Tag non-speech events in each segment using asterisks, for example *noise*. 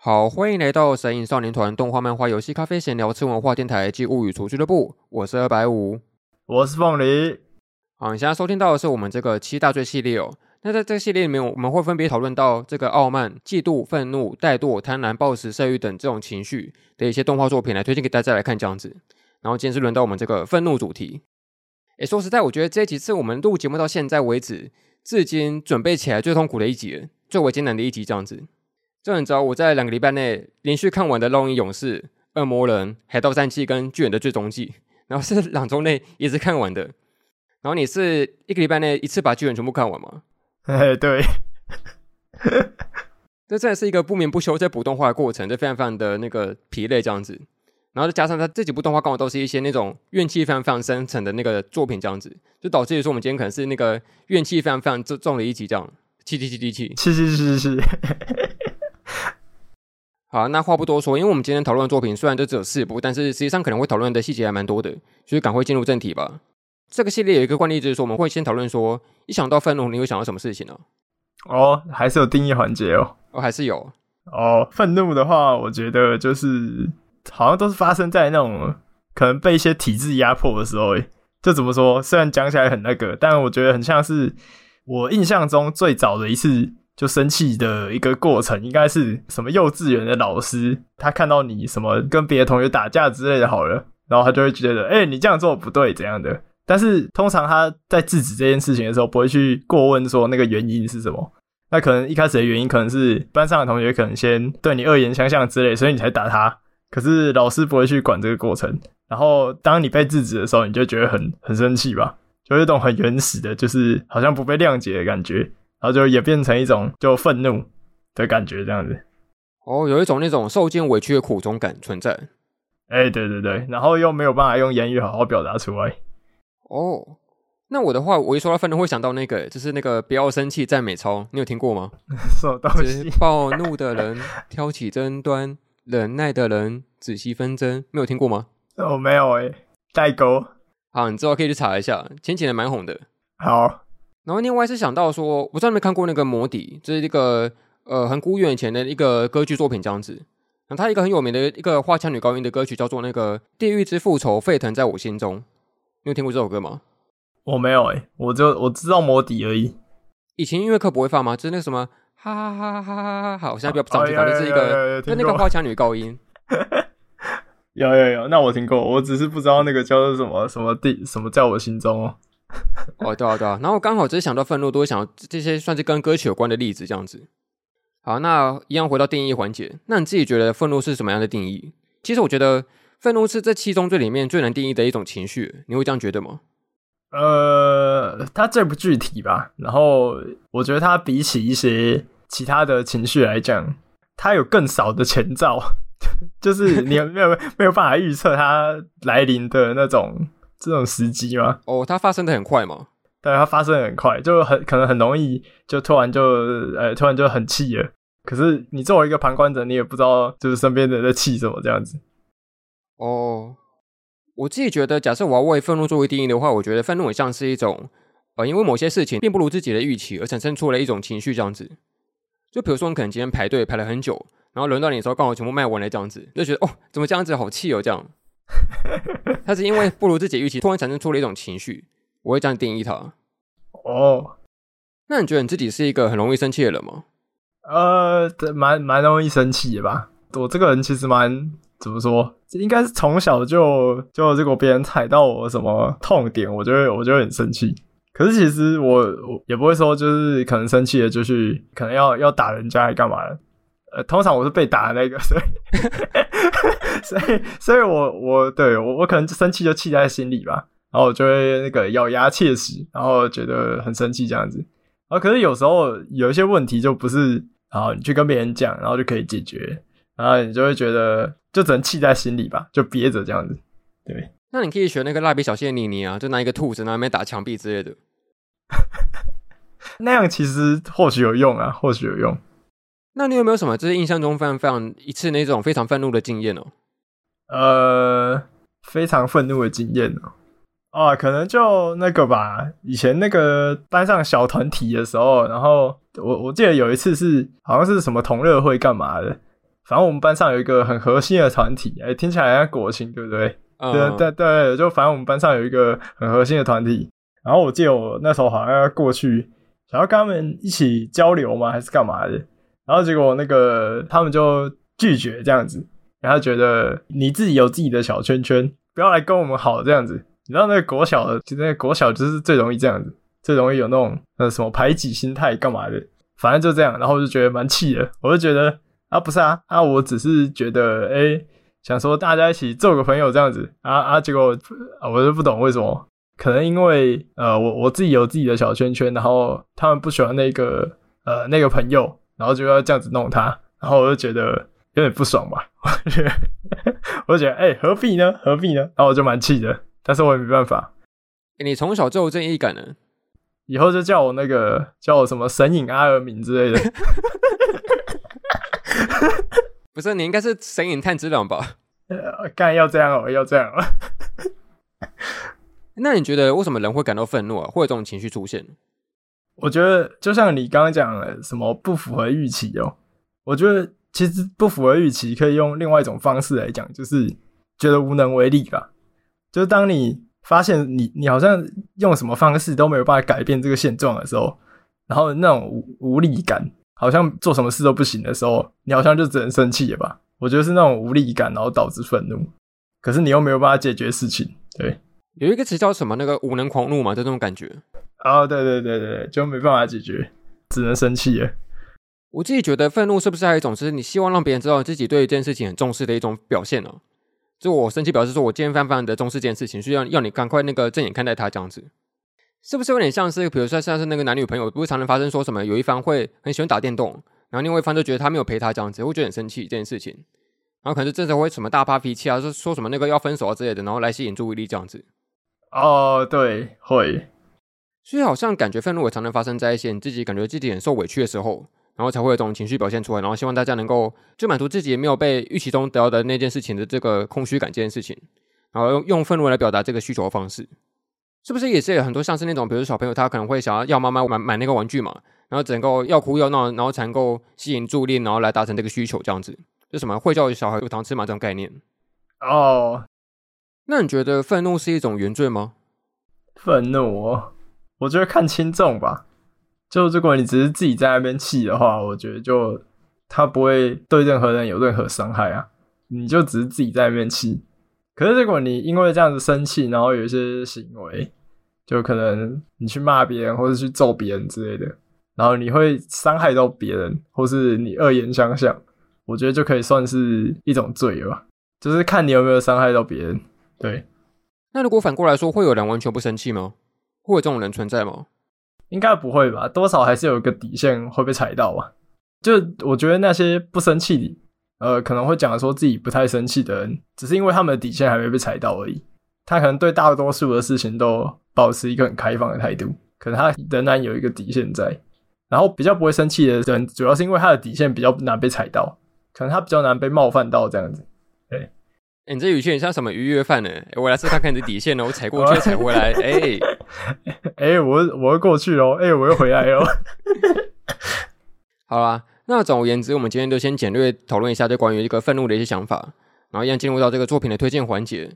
好，欢迎来到神影少年团动画、漫画、游戏、咖啡闲聊、吃文化电台及物语厨俱乐部。我是二百五，我是凤梨。好，你现在收听到的是我们这个七大罪系列哦。那在这个系列里面，我们会分别讨论到这个傲慢、嫉妒、愤怒、怠惰、贪婪、暴食、色欲等这种情绪的一些动画作品来推荐给大家来看这样子。然后今天是轮到我们这个愤怒主题。诶，说实在，我觉得这几次我们录节目到现在为止，至今准备起来最痛苦的一集了，最为艰难的一集这样子。就你知道，我在两个礼拜内连续看完的《烙印勇士》《恶魔人》《海盗战记》跟《巨人的最终季》，然后是两周内一直看完的。然后你是一个礼拜内一次把巨人全部看完吗？哎，对。*laughs* 这真的是一个不眠不休在补动画的过程，就非常非常的那个疲累这样子。然后再加上他这几部动画刚好都是一些那种怨气非常非常深沉的那个作品，这样子就导致于说我们今天可能是那个怨气非常非常重重的一集，这样气气气气气，是是是是。*laughs* 好，那话不多说，因为我们今天讨论的作品虽然就只有四部，但是实际上可能会讨论的细节还蛮多的，所以赶快进入正题吧。这个系列有一个惯例，就是说我们会先讨论说，一想到愤怒，你会想到什么事情呢？哦，还是有定义环节哦。哦，还是有。哦，愤怒的话，我觉得就是好像都是发生在那种可能被一些体制压迫的时候。诶，就怎么说？虽然讲起来很那个，但我觉得很像是我印象中最早的一次。就生气的一个过程，应该是什么幼稚园的老师，他看到你什么跟别的同学打架之类的，好了，然后他就会觉得，哎、你这样做不对，怎样的？但是通常他在制止这件事情的时候，不会去过问说那个原因是什么。那可能一开始的原因可能是班上的同学可能先对你恶言相向之类，所以你才打他。可是老师不会去管这个过程。然后当你被制止的时候，你就觉得很很生气吧？就有一种很原始的，就是好像不被谅解的感觉。然后就也变成一种就愤怒的感觉，这样子。哦，有一种那种受尽委屈的苦衷感存在。哎、欸，对对对，然后又没有办法用言语好好表达出来。哦，那我的话，我一说到愤怒，会想到那个，就是那个不要生气赞美操，你有听过吗？什么东西？暴怒的人挑起争端，忍耐的人仔细纷争，没有听过吗？哦，没有哎、欸，代沟。好，你之后可以去查一下，前几年蛮红的。好。然后另外是想到说，我不知道你们看过那个《魔笛》，这是一个呃很古远以前的一个歌剧作品这样子。然后它一个很有名的一个花腔女高音的歌曲叫做那个《地狱之复仇沸腾在我心中》，你有听过这首歌吗？我没有诶、欸，我就我知道《魔笛》而已。以前音乐课不会放吗？就是那个什么哈哈哈哈哈哈哈！好，我现在不要上去，反正是一个就那个花腔女高音。有有有，那我听过，我只是不知道那个叫做什么什么地什么在我心中哦。*laughs* 哦，对啊，对啊，然后刚好只是想到愤怒，都会想到这些算是跟歌曲有关的例子，这样子。好，那一样回到定义环节，那你自己觉得愤怒是什么样的定义？其实我觉得愤怒是这七宗罪里面最难定义的一种情绪，你会这样觉得吗？呃，它最不具体吧。然后我觉得它比起一些其他的情绪来讲，它有更少的前兆，*laughs* 就是你没有没有办法预测它来临的那种。这种时机吗？哦，它发生的很快吗？对，它发生的很快，就很可能很容易就突然就呃突然就很气了。可是你作为一个旁观者，你也不知道就是身边的人在气什么这样子。哦，我自己觉得，假设我要为愤怒作为定义的话，我觉得愤怒很像是一种呃，因为某些事情并不如自己的预期而产生出了一种情绪这样子。就比如说，你可能今天排队排了很久，然后轮到你的时候刚好全部卖完了这样子，就觉得哦，怎么这样子好气哦这样。*laughs* 他是因为不如自己预期，突然产生出了一种情绪，我会这样定义他。哦，那你觉得你自己是一个很容易生气的人吗？呃，蛮蛮容易生气的吧。我这个人其实蛮怎么说，应该是从小就就如果别人踩到我什么痛点，我就会我就会很生气。可是其实我我也不会说就是可能生气了就去可能要要打人家还干嘛的。呃，通常我是被打的那个，所以。*laughs* 所以，所以我我对我我可能生气就气在心里吧，然后我就会那个咬牙切齿，然后觉得很生气这样子。然后可是有时候有一些问题就不是，然后你去跟别人讲，然后就可以解决，然后你就会觉得就只能气在心里吧，就憋着这样子。对，那你可以学那个蜡笔小新的妮妮啊，就拿一个兔子，然后那边打墙壁之类的。*laughs* 那样其实或许有用啊，或许有用。那你有没有什么就是印象中非常非常一次那种非常愤怒的经验哦？呃，非常愤怒的经验哦，啊，可能就那个吧。以前那个班上小团体的时候，然后我我记得有一次是好像是什么同乐会干嘛的，反正我们班上有一个很核心的团体，哎、欸，听起来像国庆，对不对？嗯、对对对，就反正我们班上有一个很核心的团体。然后我记得我那时候好像要过去，想要跟他们一起交流嘛，还是干嘛的？然后结果那个他们就拒绝这样子，然后觉得你自己有自己的小圈圈，不要来跟我们好这样子。你知道那个国小的，就那个国小就是最容易这样子，最容易有那种呃什么排挤心态干嘛的，反正就这样。然后我就觉得蛮气的，我就觉得啊不是啊啊，我只是觉得哎、想说大家一起做个朋友这样子啊啊，结果我就不懂为什么。可能因为呃，我我自己有自己的小圈圈，然后他们不喜欢那个呃那个朋友，然后就要这样子弄他，然后我就觉得有点不爽吧。我觉得，我就觉得，哎、欸，何必呢？何必呢？然后我就蛮气的，但是我也没办法。欸、你从小就有正义感呢，以后就叫我那个叫我什么神隐阿尔敏之类的。*laughs* 不是，你应该是神隐炭治郎吧？呃，干要这样哦，要这样哦。*laughs* 那你觉得为什么人会感到愤怒啊？会有这种情绪出现？我觉得就像你刚刚讲的，什么不符合预期哦。我觉得其实不符合预期可以用另外一种方式来讲，就是觉得无能为力吧。就是当你发现你你好像用什么方式都没有办法改变这个现状的时候，然后那种无无力感，好像做什么事都不行的时候，你好像就只能生气了吧？我觉得是那种无力感，然后导致愤怒。可是你又没有办法解决事情，对。有一个词叫什么？那个无能狂怒嘛，就这种感觉。哦，对对对对，就没办法解决，只能生气了。我自己觉得愤怒是不是还有一种，就是你希望让别人知道自己对一件事情很重视的一种表现呢？就我生气表示说，我今天非常非常的重视这件事情，需要要你赶快那个正眼看待他这样子，是不是有点像是，比如说像是那个男女朋友，不是常常发生说什么，有一方会很喜欢打电动，然后另外一方就觉得他没有陪他这样子，会觉得很生气这件事情，然后可能这时候会什么大发脾气啊，说说什么那个要分手啊之类的，然后来吸引注意力这样子。哦，对，会，所以好像感觉愤怒也常常发生在一些你自己感觉自己很受委屈的时候，然后才会有这种情绪表现出来，然后希望大家能够就满足自己没有被预期中得到的那件事情的这个空虚感这件事情，然后用用愤怒来表达这个需求的方式，是不是也是有很多像是那种，比如说小朋友他可能会想要要妈妈买买那个玩具嘛，然后只能够要哭要闹，然后才能够吸引注意力，然后来达成这个需求这样子，就什么会叫小孩有糖吃嘛这种概念。哦。那你觉得愤怒是一种原罪吗？愤怒，哦我觉得看轻重吧。就如果你只是自己在那边气的话，我觉得就他不会对任何人有任何伤害啊。你就只是自己在那边气。可是如果你因为这样子生气，然后有一些行为，就可能你去骂别人，或者去揍别人之类的，然后你会伤害到别人，或是你恶言相向，我觉得就可以算是一种罪吧。就是看你有没有伤害到别人。对，那如果反过来说，会有人完全不生气吗？会有这种人存在吗？应该不会吧，多少还是有一个底线会被踩到吧。就我觉得那些不生气，呃，可能会讲说自己不太生气的人，只是因为他们的底线还没被踩到而已。他可能对大多数的事情都保持一个很开放的态度，可能他仍然有一个底线在。然后比较不会生气的人，主要是因为他的底线比较难被踩到，可能他比较难被冒犯到这样子。对。欸、你这语气很像什么愉悦犯呢？我来试看看你的底线呢，我踩过去，踩回来。*laughs* 哎、欸，哎、我我会过去哦，哎、我又回来哦。*laughs* 好啦，那总而言之，我们今天就先简略讨论一下，这关于一个愤怒的一些想法，然后一样进入到这个作品的推荐环节。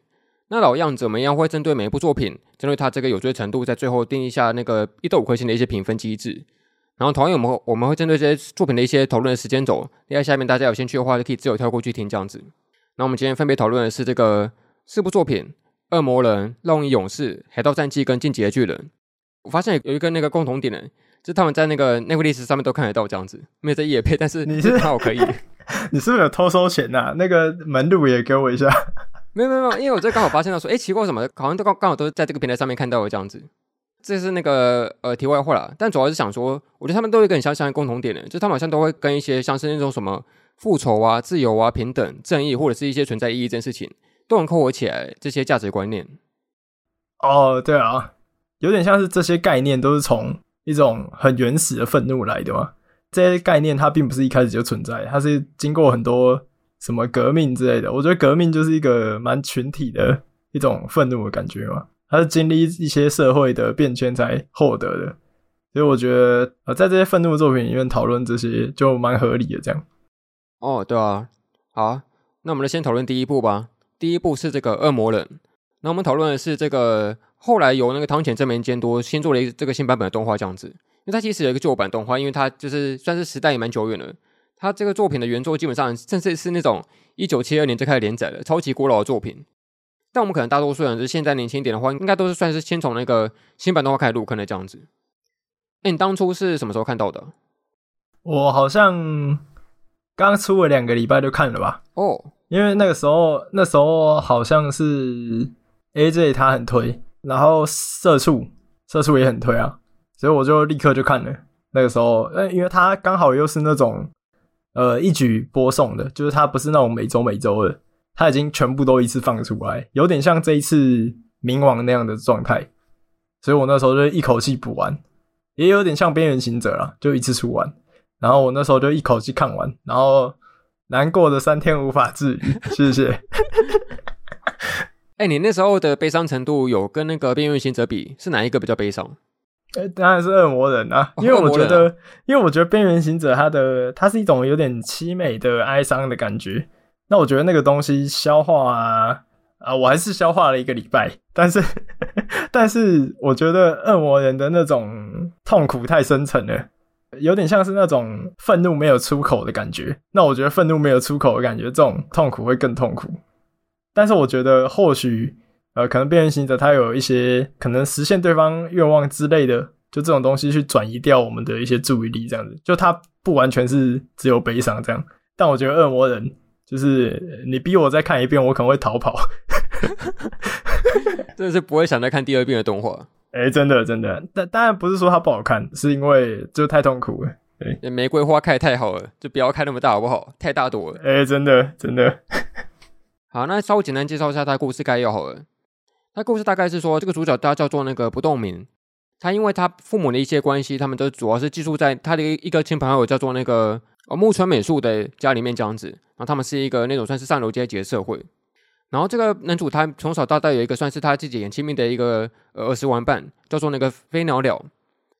那老样子，我们一样会针对每一部作品，针对它这个有罪程度，在最后定义下那个一到五颗星的一些评分机制。然后同样，我们我们会针对这些作品的一些讨论的时间轴，在下面大家有兴趣的话，就可以自由跳过去听这样子。那我们今天分别讨论的是这个四部作品：《恶魔人》、《烙印勇士》、《海盗战记》跟《进击的巨人》。我发现有一个那个共同点呢，就是他们在那个 Netflix 上面都看得到这样子，没有在夜配，但是你是刚好可以。*laughs* 你是不是有偷收钱呐、啊？那个门路也给我一下。没有没有没有，因为我这刚好发现到说，哎，奇怪什么，好像都刚刚好都是在这个平台上面看到的这样子。这是那个呃题外话啦，但主要是想说，我觉得他们都有一个很相像的共同点呢，就他们好像都会跟一些像是那种什么。复仇啊，自由啊，平等、正义，或者是一些存在意义这件事情，都能扣合起来这些价值观念。哦，对啊，有点像是这些概念都是从一种很原始的愤怒来的嘛。这些概念它并不是一开始就存在，它是经过很多什么革命之类的。我觉得革命就是一个蛮群体的一种愤怒的感觉嘛，它是经历一些社会的变迁才获得的。所以我觉得呃，在这些愤怒作品里面讨论这些就蛮合理的，这样。哦，对啊，好，那我们就先讨论第一部吧。第一部是这个恶魔人。那我们讨论的是这个后来由那个汤浅正明监督先做了一个这个新版本的动画这样子。因为它其实有一个旧版动画，因为它就是算是时代也蛮久远了。它这个作品的原作基本上甚至是那种一九七二年就开始连载的超级古老的作品。但我们可能大多数人就是现在年轻一点的话，应该都是算是先从那个新版动画开始入坑的这样子。哎，你当初是什么时候看到的？我好像刚出了两个礼拜就看了吧。哦，oh. 因为那个时候那时候好像是 AJ 他很推，然后社畜社畜也很推啊，所以我就立刻就看了。那个时候，因为他刚好又是那种呃一举播送的，就是他不是那种每周每周的。他已经全部都一次放出来，有点像这一次冥王那样的状态，所以我那时候就一口气补完，也有点像边缘行者啦，就一次出完，然后我那时候就一口气看完，然后难过的三天无法自愈，谢谢。哎、欸，你那时候的悲伤程度有跟那个边缘行者比，是哪一个比较悲伤？哎、欸，当然是恶魔人啊，因为我觉得，哦啊、因为我觉得边缘行者它的它是一种有点凄美的哀伤的感觉。那我觉得那个东西消化啊，啊，我还是消化了一个礼拜，但是，*laughs* 但是我觉得恶魔人的那种痛苦太深沉了，有点像是那种愤怒没有出口的感觉。那我觉得愤怒没有出口的感觉，这种痛苦会更痛苦。但是我觉得或许，呃，可能边缘行者他有一些可能实现对方愿望之类的，就这种东西去转移掉我们的一些注意力，这样子，就他不完全是只有悲伤这样。但我觉得恶魔人。就是你逼我再看一遍，我可能会逃跑。*laughs* 真的是不会想再看第二遍的动画。哎、欸，真的真的，但当然不是说它不好看，是因为就太痛苦了。对，玫瑰花开太好了，就不要开那么大好不好？太大朵了。哎、欸，真的真的。好，那稍微简单介绍一下他故事概要好了。他故事大概是说，这个主角他叫做那个不动明，他因为他父母的一些关系，他们都主要是寄宿在他的一个亲朋好友叫做那个。呃，木村美术的家里面这样子，然后他们是一个那种算是上流阶级的社会。然后这个男主他从小到大有一个算是他自己很亲密的一个呃儿时玩伴，叫做那个飞鸟鸟。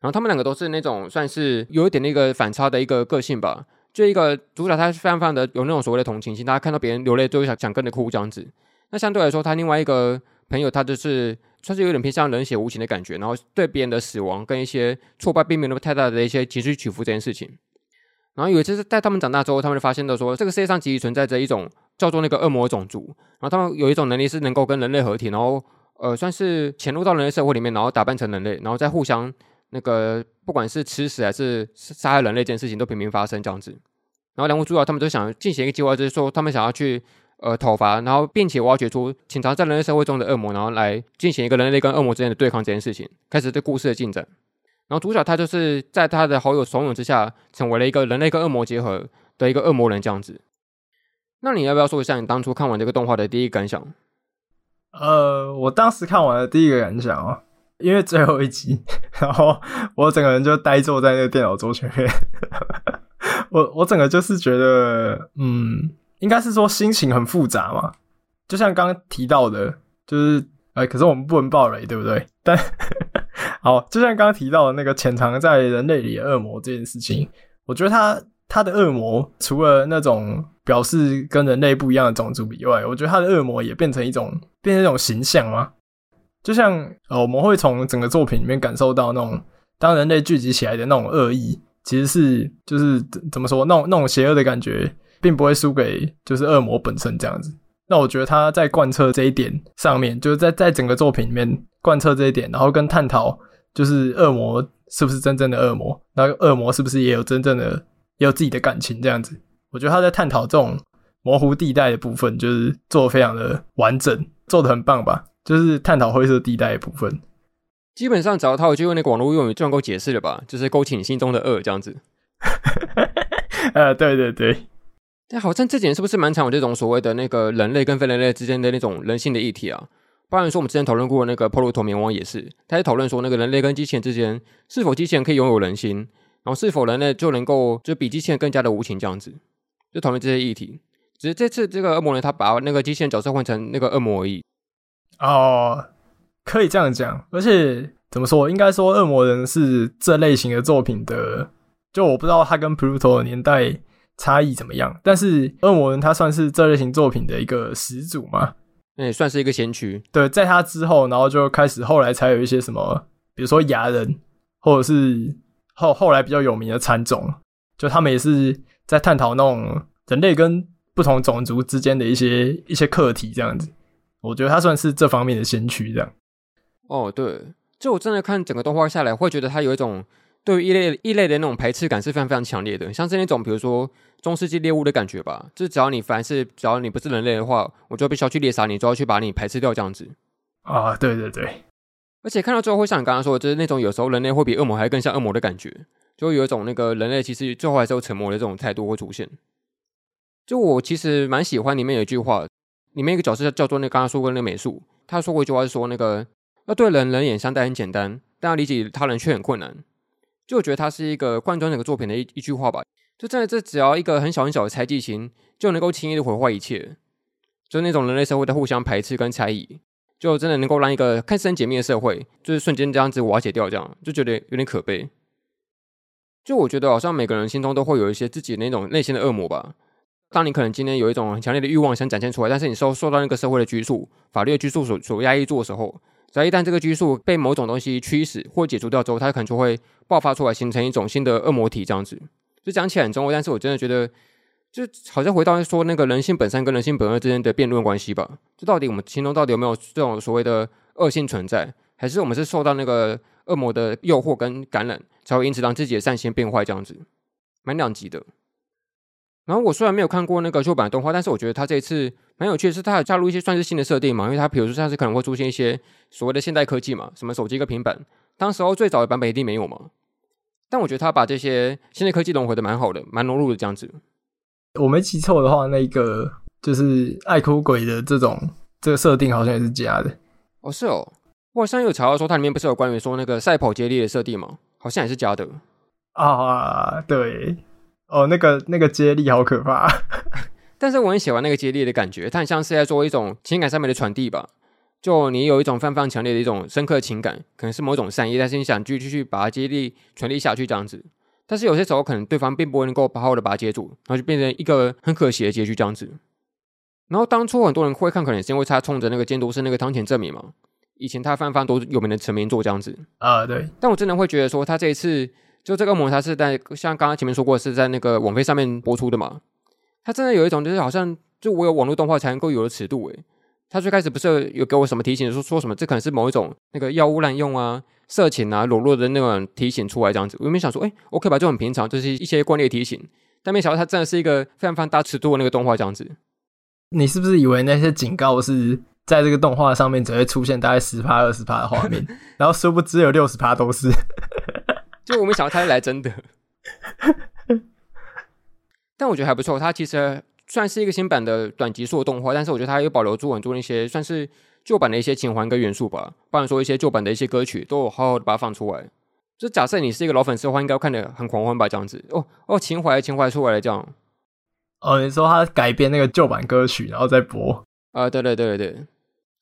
然后他们两个都是那种算是有一点那个反差的一个个性吧。就一个主角他非常非常的有那种所谓的同情心，大家看到别人流泪就会想想跟着哭这样子。那相对来说，他另外一个朋友他就是算是有点偏向冷血无情的感觉，然后对别人的死亡跟一些挫败并没有那么太大的一些情绪起伏这件事情。然后有一次是在他们长大之后，他们就发现到说，这个世界上其实存在着一种叫做那个恶魔种族。然后他们有一种能力是能够跟人类合体，然后呃算是潜入到人类社会里面，然后打扮成人类，然后再互相那个不管是吃死还是杀害人类这件事情都频频发生这样子。然后两位主角他们就想进行一个计划，就是说他们想要去呃讨伐，然后并且挖掘出潜藏在人类社会中的恶魔，然后来进行一个人类跟恶魔之间的对抗这件事情，开始对故事的进展。然后主角他就是在他的好友怂恿之下，成为了一个人类跟恶魔结合的一个恶魔人这样子。那你要不要说一下你当初看完这个动画的第一感想？呃，我当时看完的第一个感想哦，因为最后一集，*laughs* 然后我整个人就呆坐在那个电脑桌前面，*laughs* 我我整个就是觉得，嗯，应该是说心情很复杂嘛，就像刚刚提到的，就是，哎，可是我们不能爆雷，对不对？但 *laughs* 好，就像刚刚提到的那个潜藏在人类里的恶魔这件事情，我觉得他他的恶魔除了那种表示跟人类不一样的种族以外，我觉得他的恶魔也变成一种变成一种形象嘛。就像呃，我们会从整个作品里面感受到那种当人类聚集起来的那种恶意，其实是就是怎么说，那种那种邪恶的感觉，并不会输给就是恶魔本身这样子。那我觉得他在贯彻这一点上面，就是在在整个作品里面贯彻这一点，然后跟探讨。就是恶魔是不是真正的恶魔？那恶魔是不是也有真正的，也有自己的感情？这样子，我觉得他在探讨这种模糊地带的部分，就是做的非常的完整，做的很棒吧。就是探讨灰色地带的部分，基本上只要他有就用那个网络用语就能够解释了吧？就是勾起你心中的恶这样子。*laughs* 呃，对对对，但好像这几年是不是蛮常有这种所谓的那个人类跟非人类之间的那种人性的议题啊？包含说，我们之前讨论过的那个《破颅陀冥王》也是，他在讨论说，那个人类跟机器人之间，是否机器人可以拥有人心，然后是否人类就能够就比机器人更加的无情这样子，就讨论这些议题。只是这次这个恶魔人他把那个机器人角色换成那个恶魔而已。哦，可以这样讲。而且怎么说，应该说恶魔人是这类型的作品的，就我不知道他跟 Pluto 的年代差异怎么样。但是《恶魔人》他算是这类型作品的一个始祖嘛，那也算是一个先驱。对，在他之后，然后就开始后来才有一些什么，比如说牙人，或者是后后来比较有名的蚕种，就他们也是在探讨那种人类跟不同种族之间的一些一些课题这样子。我觉得他算是这方面的先驱，这样。哦，对，就我真的看整个动画下来，会觉得他有一种对于异类异类的那种排斥感是非常非常强烈的，像是那种比如说中世纪猎物的感觉吧，就是只要你凡是只要你不是人类的话，我就必须要去猎杀你，就要去把你排斥掉这样子。啊，对对对，而且看到最后会像你刚刚说的，就是那种有时候人类会比恶魔还更像恶魔的感觉，就会有一种那个人类其实最后还是有沉默的这种态度会出现。就我其实蛮喜欢里面有一句话，里面一个角色叫做那刚刚说过那个美术，他说过一句话是说那个。要对人人眼相待很简单，但要理解他人却很困难。就我觉得他是一个贯穿整个作品的一一句话吧。就真的，这只要一个很小很小的猜忌心，就能够轻易的毁坏一切。就那种人类社会的互相排斥跟猜疑，就真的能够让一个看似很紧密的社会，就是瞬间这样子瓦解掉，这样就觉得有点可悲。就我觉得，好像每个人心中都会有一些自己那种内心的恶魔吧。当你可能今天有一种很强烈的欲望想展现出来，但是你受受到那个社会的拘束、法律的拘束所所压抑住的时候。只要一旦这个拘束被某种东西驱使或解除掉之后，它可能就会爆发出来，形成一种新的恶魔体这样子。就讲起来很重要，但是我真的觉得，就好像回到说那个人性本善跟人性本恶之间的辩论关系吧。就到底我们心中到底有没有这种所谓的恶性存在，还是我们是受到那个恶魔的诱惑跟感染，才会因此让自己的善心变坏这样子，蛮两极的。然后我虽然没有看过那个旧版动画，但是我觉得它这一次蛮有趣的是，它有加入一些算是新的设定嘛，因为它比如说像是可能会出现一些所谓的现代科技嘛，什么手机跟平板，当时候最早的版本一定没有嘛。但我觉得他把这些现代科技融合的蛮好的，蛮融入的这样子。我没记错的话，那个就是爱哭鬼的这种这个设定好像也是假的。哦，是哦，我好像有查到说它里面不是有关于说那个赛跑接力的设定吗？好像也是假的。啊，对。哦，那个那个接力好可怕，*laughs* 但是我很喜欢那个接力的感觉，它很像是在做一种情感上面的传递吧。就你有一种非常非常强烈的一种深刻的情感，可能是某种善意，但是你想继续去把它接力传递下去这样子。但是有些时候可能对方并不能够好好的把它接住，然后就变成一个很可惜的结局这样子。然后当初很多人会看，可能是因为他冲着那个监督是那个汤浅政明嘛，以前他非常非常多有名的成名作这样子啊，对。但我真的会觉得说他这一次。就这个魔，它是在像刚刚前面说过，是在那个网飞上面播出的嘛。它真的有一种，就是好像就我有网络动画才能够有的尺度诶。它最开始不是有给我什么提醒，说说什么这可能是某一种那个药物滥用啊、色情啊、裸露的那种提醒出来这样子。我原本想说，诶，OK 吧，就很平常，就是一些惯例提醒。但没想到它真的是一个非常非常大尺度的那个动画这样子。你是不是以为那些警告是在这个动画上面只会出现大概十趴、二十趴的画面，*laughs* 然后殊不知有六十趴都是？就我没想到他是来真的，*laughs* 但我觉得还不错。它其实算是一个新版的短集数的动画，但是我觉得它又保留住很多那些算是旧版的一些情怀跟元素吧。不然说一些旧版的一些歌曲都有好好的把它放出来。就假设你是一个老粉丝的话，应该看的很狂欢吧？这样子哦哦，情怀情怀出来了这样。哦，你说他改编那个旧版歌曲然后再播？啊、呃，对对对对。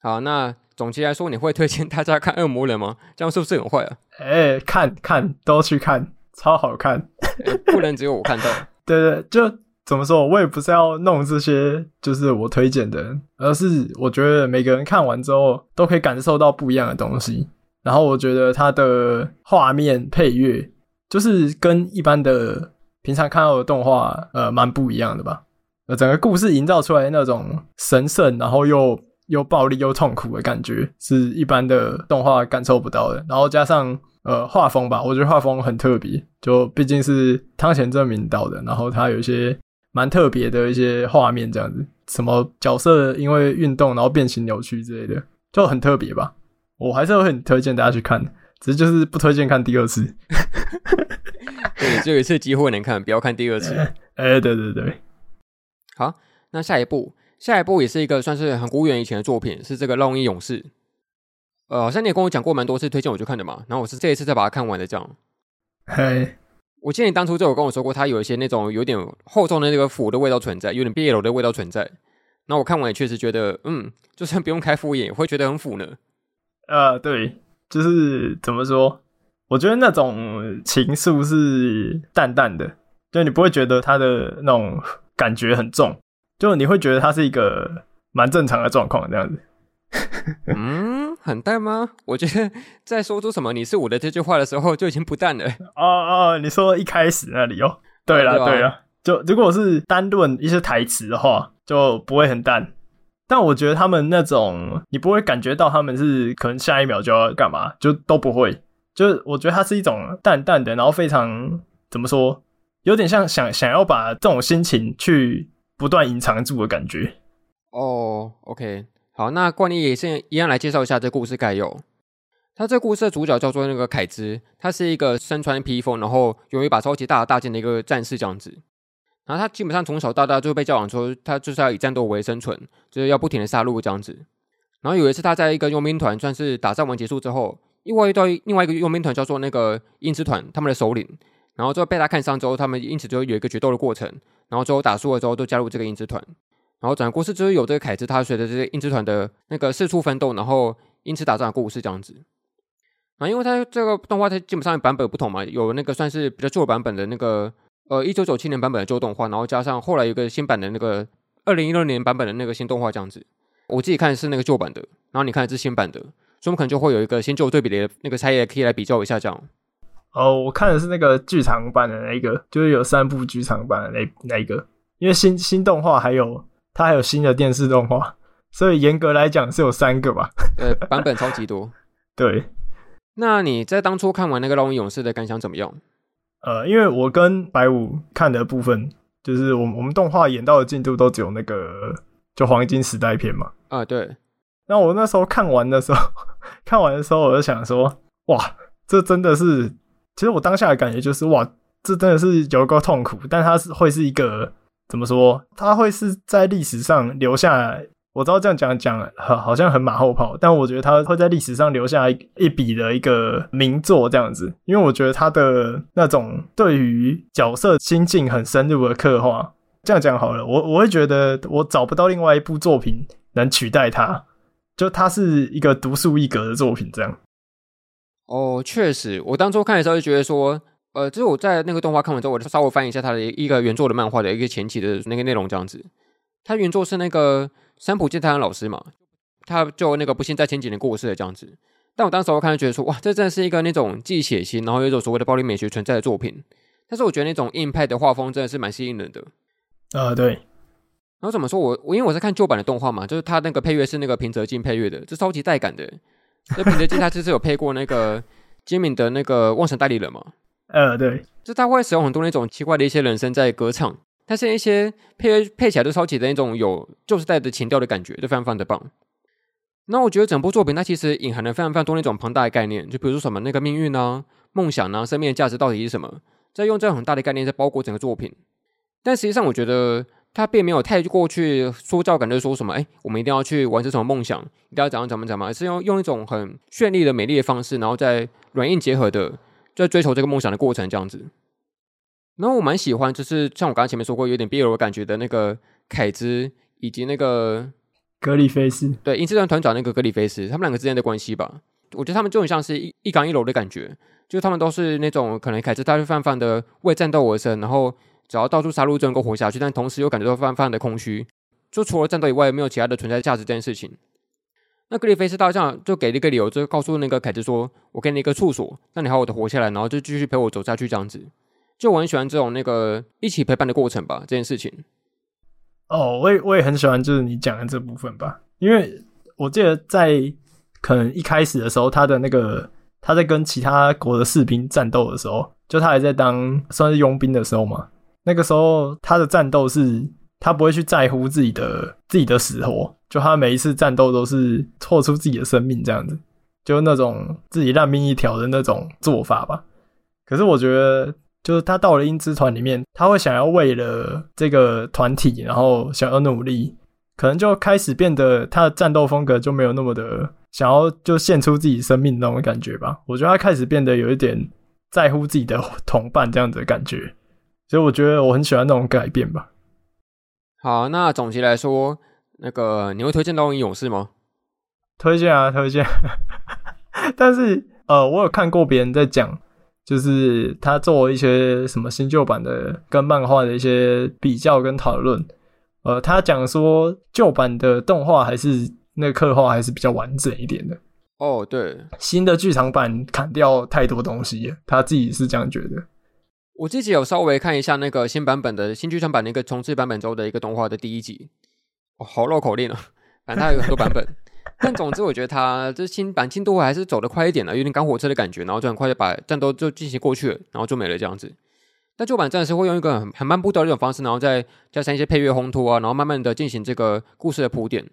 好，那。总结来说，你会推荐大家看《恶魔人》吗？*laughs* 这样是不是很坏啊？哎、欸，看看都去看，超好看。欸、不能只有我看到。对，对对，就怎么说，我也不是要弄这些，就是我推荐的，而是我觉得每个人看完之后都可以感受到不一样的东西。然后我觉得它的画面配乐，就是跟一般的平常看到的动画，呃，蛮不一样的吧。呃，整个故事营造出来的那种神圣，然后又。又暴力又痛苦的感觉，是一般的动画感受不到的。然后加上呃画风吧，我觉得画风很特别，就毕竟是汤浅政明导的，然后他有一些蛮特别的一些画面，这样子，什么角色因为运动然后变形扭曲之类的，就很特别吧。我还是会很推荐大家去看，只是就是不推荐看第二次。*laughs* 对，只有一次机会能看，不要看第二次。*laughs* 哎、欸，对对对。好，那下一部。下一部也是一个算是很古远以前的作品，是这个《烙印勇士》。呃，好像你也跟我讲过蛮多次，推荐我去看的嘛。然后我是这一次才把它看完的，这样。嘿，我记得你当初就有跟我说过，它有一些那种有点厚重的那个腐的味道存在，有点 BL 的味道存在。那我看完也确实觉得，嗯，就算不用开复眼，也会觉得很腐呢。呃，对，就是怎么说？我觉得那种情愫是淡淡的，就你不会觉得它的那种感觉很重，就你会觉得他是一个蛮正常的状况这样子。*laughs* 嗯，很淡吗？我觉得在说出什么“你是我的”这句话的时候就已经不淡了。哦哦，你说一开始那里哦。对了对了，就如果是单论一些台词的话，就不会很淡。但我觉得他们那种，你不会感觉到他们是可能下一秒就要干嘛，就都不会。就是我觉得它是一种淡淡的，然后非常怎么说，有点像想想要把这种心情去不断隐藏住的感觉。哦，OK。好，那惯例也是一样来介绍一下这故事概要。他这故事的主角叫做那个凯兹，他是一个身穿披风，然后有一把超级大的大剑的一个战士这样子。然后他基本上从小到大就被教养说，他就是要以战斗为生存，就是要不停的杀戮这样子。然后有一次他在一个佣兵团算是打仗完结束之后，意外遇到另外一个佣兵团叫做那个鹰之团，他们的首领，然后最后被他看上之后，他们因此就有一个决斗的过程。然后最后打输了之后，都加入这个英之团。然后整个故事就是有这个凯子，他随着这个英之团的那个四处奋斗，然后因此打仗的故事这样子。啊，因为它这个动画它基本上版本不同嘛，有那个算是比较旧版本的那个呃一九九七年版本的旧动画，然后加上后来有个新版的那个二零一六年版本的那个新动画这样子。我自己看是那个旧版的，然后你看是新版的，所以我们可能就会有一个新旧对比的那个差异可以来比较一下这样。哦，我看的是那个剧场版的那一个，就是有三部剧场版的那那一个，因为新新动画还有。它还有新的电视动画，所以严格来讲是有三个吧？*laughs* 呃，版本超级多。对，那你在当初看完那个《龙与勇士》的感想怎么样？呃，因为我跟白五看的部分，就是我们我们动画演到的进度都只有那个就黄金时代篇嘛。啊、呃，对。那我那时候看完的时候，*laughs* 看完的时候我就想说，哇，这真的是，其实我当下的感觉就是，哇，这真的是有够痛苦，但它是会是一个。怎么说？它会是在历史上留下来？我知道这样讲讲，好，好像很马后炮，但我觉得它会在历史上留下一一笔的一个名作这样子。因为我觉得他的那种对于角色心境很深入的刻画，这样讲好了，我我会觉得我找不到另外一部作品能取代他，就他是一个独树一格的作品这样。哦，确实，我当初看的时候就觉得说。呃，就是我在那个动画看完之后，我就稍微翻一下他的一个原作的漫画的一个前期的那个内容，这样子。他原作是那个三浦健太郎老师嘛，他就那个不幸在前几年过世了这样子。但我当时我看就觉得说，哇，这真的是一个那种既血腥，然后有一种所谓的暴力美学存在的作品。但是我觉得那种硬派的画风真的是蛮吸引人的。呃，对。然后怎么说我我因为我在看旧版的动画嘛，就是他那个配乐是那个平泽静配乐的，这超级带感的。这平泽进他这次有配过那个今敏的那个妄神代理人嘛。呃，对，就他会使用很多那种奇怪的一些人声在歌唱，但是一些配配起来都超级的那种有旧时代的情调的感觉，就非常非常的棒。那我觉得整部作品它其实隐含了非常非常多那种庞大的概念，就比如说什么那个命运啊、梦想啊、生命的价值到底是什么，在用这样很大的概念在包裹整个作品。但实际上，我觉得它并没有太过去说教感，就是说什么哎，我们一定要去完成什么梦想，一定要怎样怎么怎么，而是用用一种很绚丽的、美丽的方式，然后再软硬结合的。在追求这个梦想的过程，这样子。然后我蛮喜欢，就是像我刚刚前面说过，有点 BL 感觉的那个凯兹，以及那个格里菲斯，对，鹰之团团长那个格里菲斯，他们两个之间的关系吧。我觉得他们就很像是一一刚一柔的感觉，就是他们都是那种可能凯兹他是泛泛的为战斗而生，然后只要到处杀戮就能够活下去，但同时又感觉到泛泛的空虚，就除了战斗以外，没有其他的存在价值这件事情。那格里菲斯大将就给了一个理由，就告诉那个凯子说：“我给你一个处所，让你好好的活下来，然后就继续陪我走下去。”这样子，就我很喜欢这种那个一起陪伴的过程吧。这件事情，哦，我也我也很喜欢，就是你讲的这部分吧，因为我记得在可能一开始的时候，他的那个他在跟其他国的士兵战斗的时候，就他还在当算是佣兵的时候嘛，那个时候他的战斗是，他不会去在乎自己的自己的死活。就他每一次战斗都是豁出自己的生命这样子，就那种自己烂命一条的那种做法吧。可是我觉得，就是他到了鹰之团里面，他会想要为了这个团体，然后想要努力，可能就开始变得他的战斗风格就没有那么的想要就献出自己生命那种感觉吧。我觉得他开始变得有一点在乎自己的同伴这样子的感觉，所以我觉得我很喜欢那种改变吧。好，那总结来说。那个你会推荐《刀影勇士》吗？推荐啊，推荐。*laughs* 但是呃，我有看过别人在讲，就是他做一些什么新旧版的跟漫画的一些比较跟讨论。呃，他讲说旧版的动画还是那个刻画还是比较完整一点的。哦，对，新的剧场版砍掉太多东西，他自己是这样觉得。我自己有稍微看一下那个新版本的新剧场版的一个重置版本中的一个动画的第一集，哦，好绕口令啊，反正它有很多版本。*laughs* 但总之，我觉得它这新版进度还是走得快一点了，有点赶火车的感觉，然后就很快就把战斗就进行过去了，然后就没了这样子。但旧版真的是会用一个很很慢步调的一种方式，然后再加上一些配乐烘托啊，然后慢慢的进行这个故事的铺垫。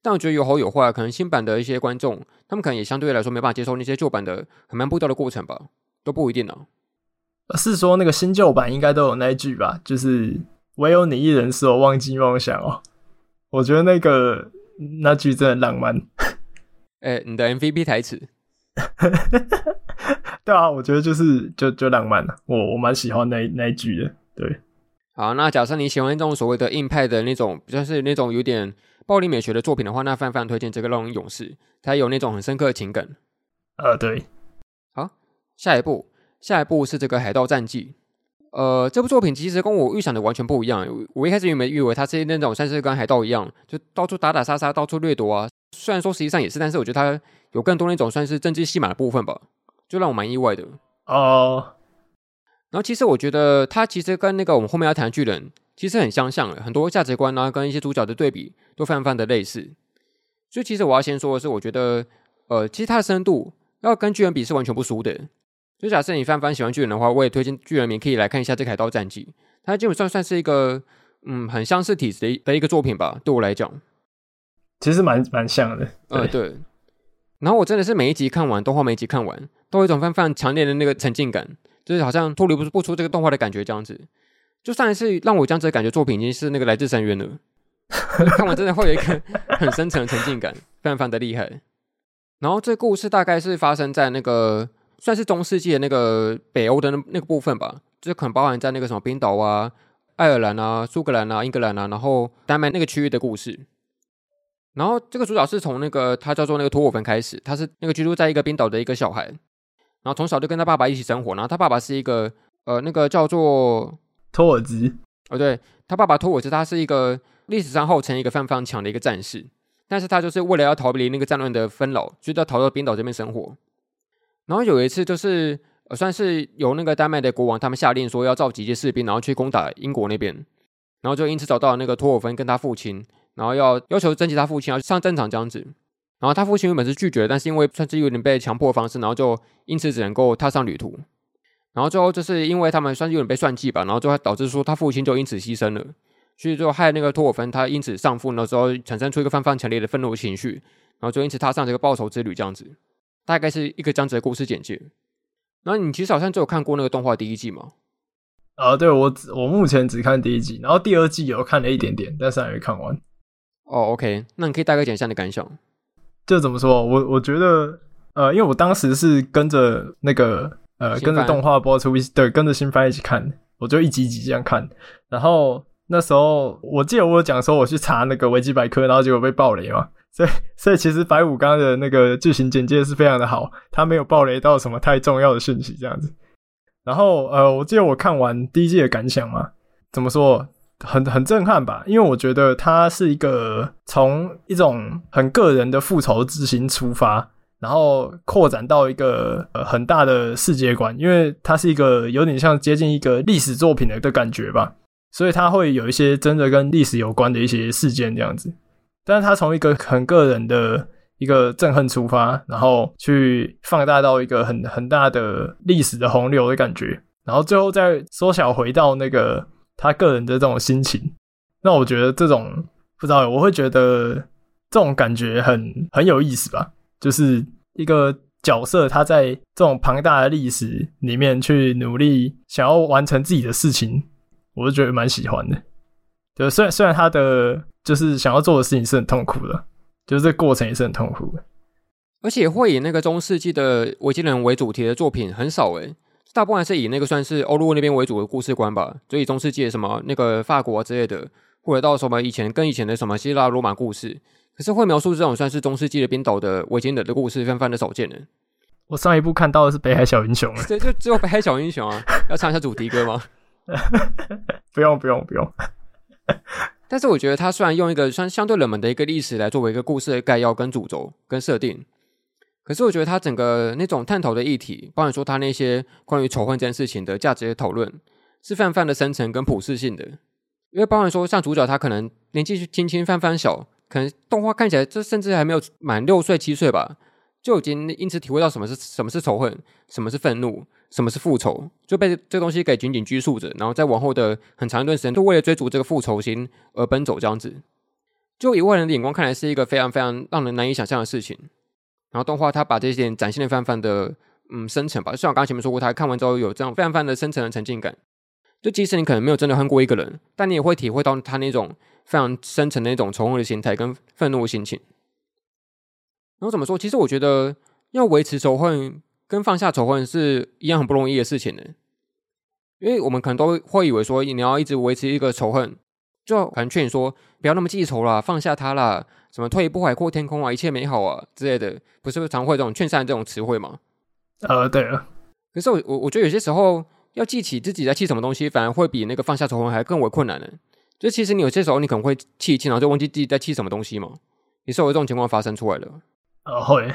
但我觉得有好有坏，可能新版的一些观众，他们可能也相对来说没办法接受那些旧版的很慢步调的过程吧，都不一定呢、啊。是说那个新旧版应该都有那一句吧？就是唯有你一人使我忘记梦想哦。我觉得那个那句真的浪漫。*laughs* 哎、欸，你的 MVP 台词？*laughs* 对啊，我觉得就是就就浪漫了。我我蛮喜欢那那一句的。对，好，那假设你喜欢这种所谓的硬派的那种，比较是那种有点。暴力美学的作品的话，那范范推荐这个《浪人勇士》，它有那种很深刻的情感。呃，对。好，下一部，下一部是这个《海盗战记》。呃，这部作品其实跟我预想的完全不一样。我一开始原本以为它是那种像是跟海盗一样，就到处打打杀杀，到处掠夺啊。虽然说实际上也是，但是我觉得它有更多那种算是政治戏码的部分吧，就让我蛮意外的。哦。Uh... 然后其实我觉得它其实跟那个我们后面要谈的巨人。其实很相像，很多价值观啊，跟一些主角的对比都非常非常的类似。所以其实我要先说的是，我觉得，呃，其实它的深度要跟巨人比是完全不输的。就假设你非常非常喜欢巨人的话，我也推荐巨人迷可以来看一下这个《海盗战记》，它基本上算是一个，嗯，很相似体质的的一个作品吧。对我来讲，其实蛮蛮像的。呃，对。然后我真的是每一集看完，动画每一集看完，都有一种非常非常强烈的那个沉浸感，就是好像脱离不不出这个动画的感觉这样子。就上一次让我这样子的感觉作品已经是那个来自深渊了，看完真的会有一个很深层的沉浸感，非常非常的厉害。然后这故事大概是发生在那个算是中世纪的那个北欧的那那个部分吧，就可能包含在那个什么冰岛啊、爱尔兰啊、苏格兰啊、英格兰啊，然后丹麦那个区域的故事。然后这个主角是从那个他叫做那个托尔芬开始，他是那个居住在一个冰岛的一个小孩，然后从小就跟他爸爸一起生活，然后他爸爸是一个呃那个叫做。托尔兹哦，对，他爸爸托尔兹，他是一个历史上号称一个非常非常强的一个战士，但是他就是为了要逃离那个战乱的纷扰，就要逃到冰岛这边生活。然后有一次，就是呃，算是由那个丹麦的国王他们下令说要召集一些士兵，然后去攻打英国那边，然后就因此找到了那个托尔芬跟他父亲，然后要要求征集他父亲要上战场这样子。然后他父亲原本是拒绝，但是因为算是有点被强迫的方式，然后就因此只能够踏上旅途。然后最后就是因为他们算是有点被算计吧，然后最后导致说他父亲就因此牺牲了，所以就害那个托尔芬他因此丧父，然后之后产生出一个非常强烈的愤怒情绪，然后就因此踏上这个报仇之旅这样子，大概是一个这样子的故事简介。然后你其实好像就有看过那个动画第一季吗？啊，对，我只我目前只看第一季，然后第二季有看了一点点，但是还没看完。哦，OK，那你可以大概讲一下你的感想。这怎么说？我我觉得，呃，因为我当时是跟着那个。呃，跟着动画播出，对，跟着新番一起看，我就一集一集这样看。然后那时候我记得我有讲说我去查那个维基百科，然后结果被爆雷嘛。所以，所以其实白武刚的那个剧情简介是非常的好，他没有爆雷到什么太重要的讯息这样子。然后呃，我记得我看完第一季的感想嘛，怎么说，很很震撼吧？因为我觉得他是一个从一种很个人的复仇之心出发。然后扩展到一个呃很大的世界观，因为它是一个有点像接近一个历史作品的的感觉吧，所以它会有一些真的跟历史有关的一些事件这样子。但是他从一个很个人的一个憎恨出发，然后去放大到一个很很大的历史的洪流的感觉，然后最后再缩小回到那个他个人的这种心情。那我觉得这种不知道，我会觉得这种感觉很很有意思吧。就是一个角色，他在这种庞大的历史里面去努力，想要完成自己的事情，我就觉得蛮喜欢的。就虽然虽然他的就是想要做的事情是很痛苦的，就是这过程也是很痛苦的。而且会以那个中世纪的维京人为主题的作品很少诶，大部分是以那个算是欧陆那边为主的故事观吧，所以中世纪的什么那个法国之类的，或者到什么以前跟以前的什么希腊罗马故事。可是会描述这种算是中世纪的冰岛的维京人的故事，非常的少见呢。我上一部看到的是《北海小英雄》啊，对，就只有《北海小英雄》啊，要唱一下主题歌吗？*laughs* 不用，不用，不用。但是我觉得他虽然用一个相相对冷门的一个历史来作为一个故事的概要跟主轴跟设定，可是我觉得他整个那种探讨的议题，包含说他那些关于仇恨这件事情的价值的讨论，是泛泛的深层跟普世性的。因为包含说像主角他可能年纪轻轻泛泛小，可能动画看起来这甚至还没有满六岁七岁吧。就已经因此体会到什么是什么是仇恨，什么是愤怒，什么是复仇，就被这东西给紧紧拘束着，然后在往后的很长一段时间，都为了追逐这个复仇心而奔走，这样子。就以外人的眼光看来，是一个非常非常让人难以想象的事情。然后动画它把这些点展现的非常的嗯深沉吧，就像我刚刚前面说过，他看完之后有这样非常非常的深沉的沉浸感。就即使你可能没有真的恨过一个人，但你也会体会到他那种非常深沉的那种仇恨的心态跟愤怒的心情。然后怎么说？其实我觉得要维持仇恨跟放下仇恨是一样很不容易的事情呢。因为我们可能都会以为说，你要一直维持一个仇恨，就可能劝你说不要那么记仇啦，放下它啦，什么退一步海阔天空啊，一切美好啊之类的，不是常会这种劝善这种词汇吗？呃，对了。可是我我我觉得有些时候要记起自己在气什么东西，反而会比那个放下仇恨还更为困难呢。就其实你有些时候你可能会气一气，然后就忘记自己在气什么东西嘛。也是有这种情况发生出来的。呃，会。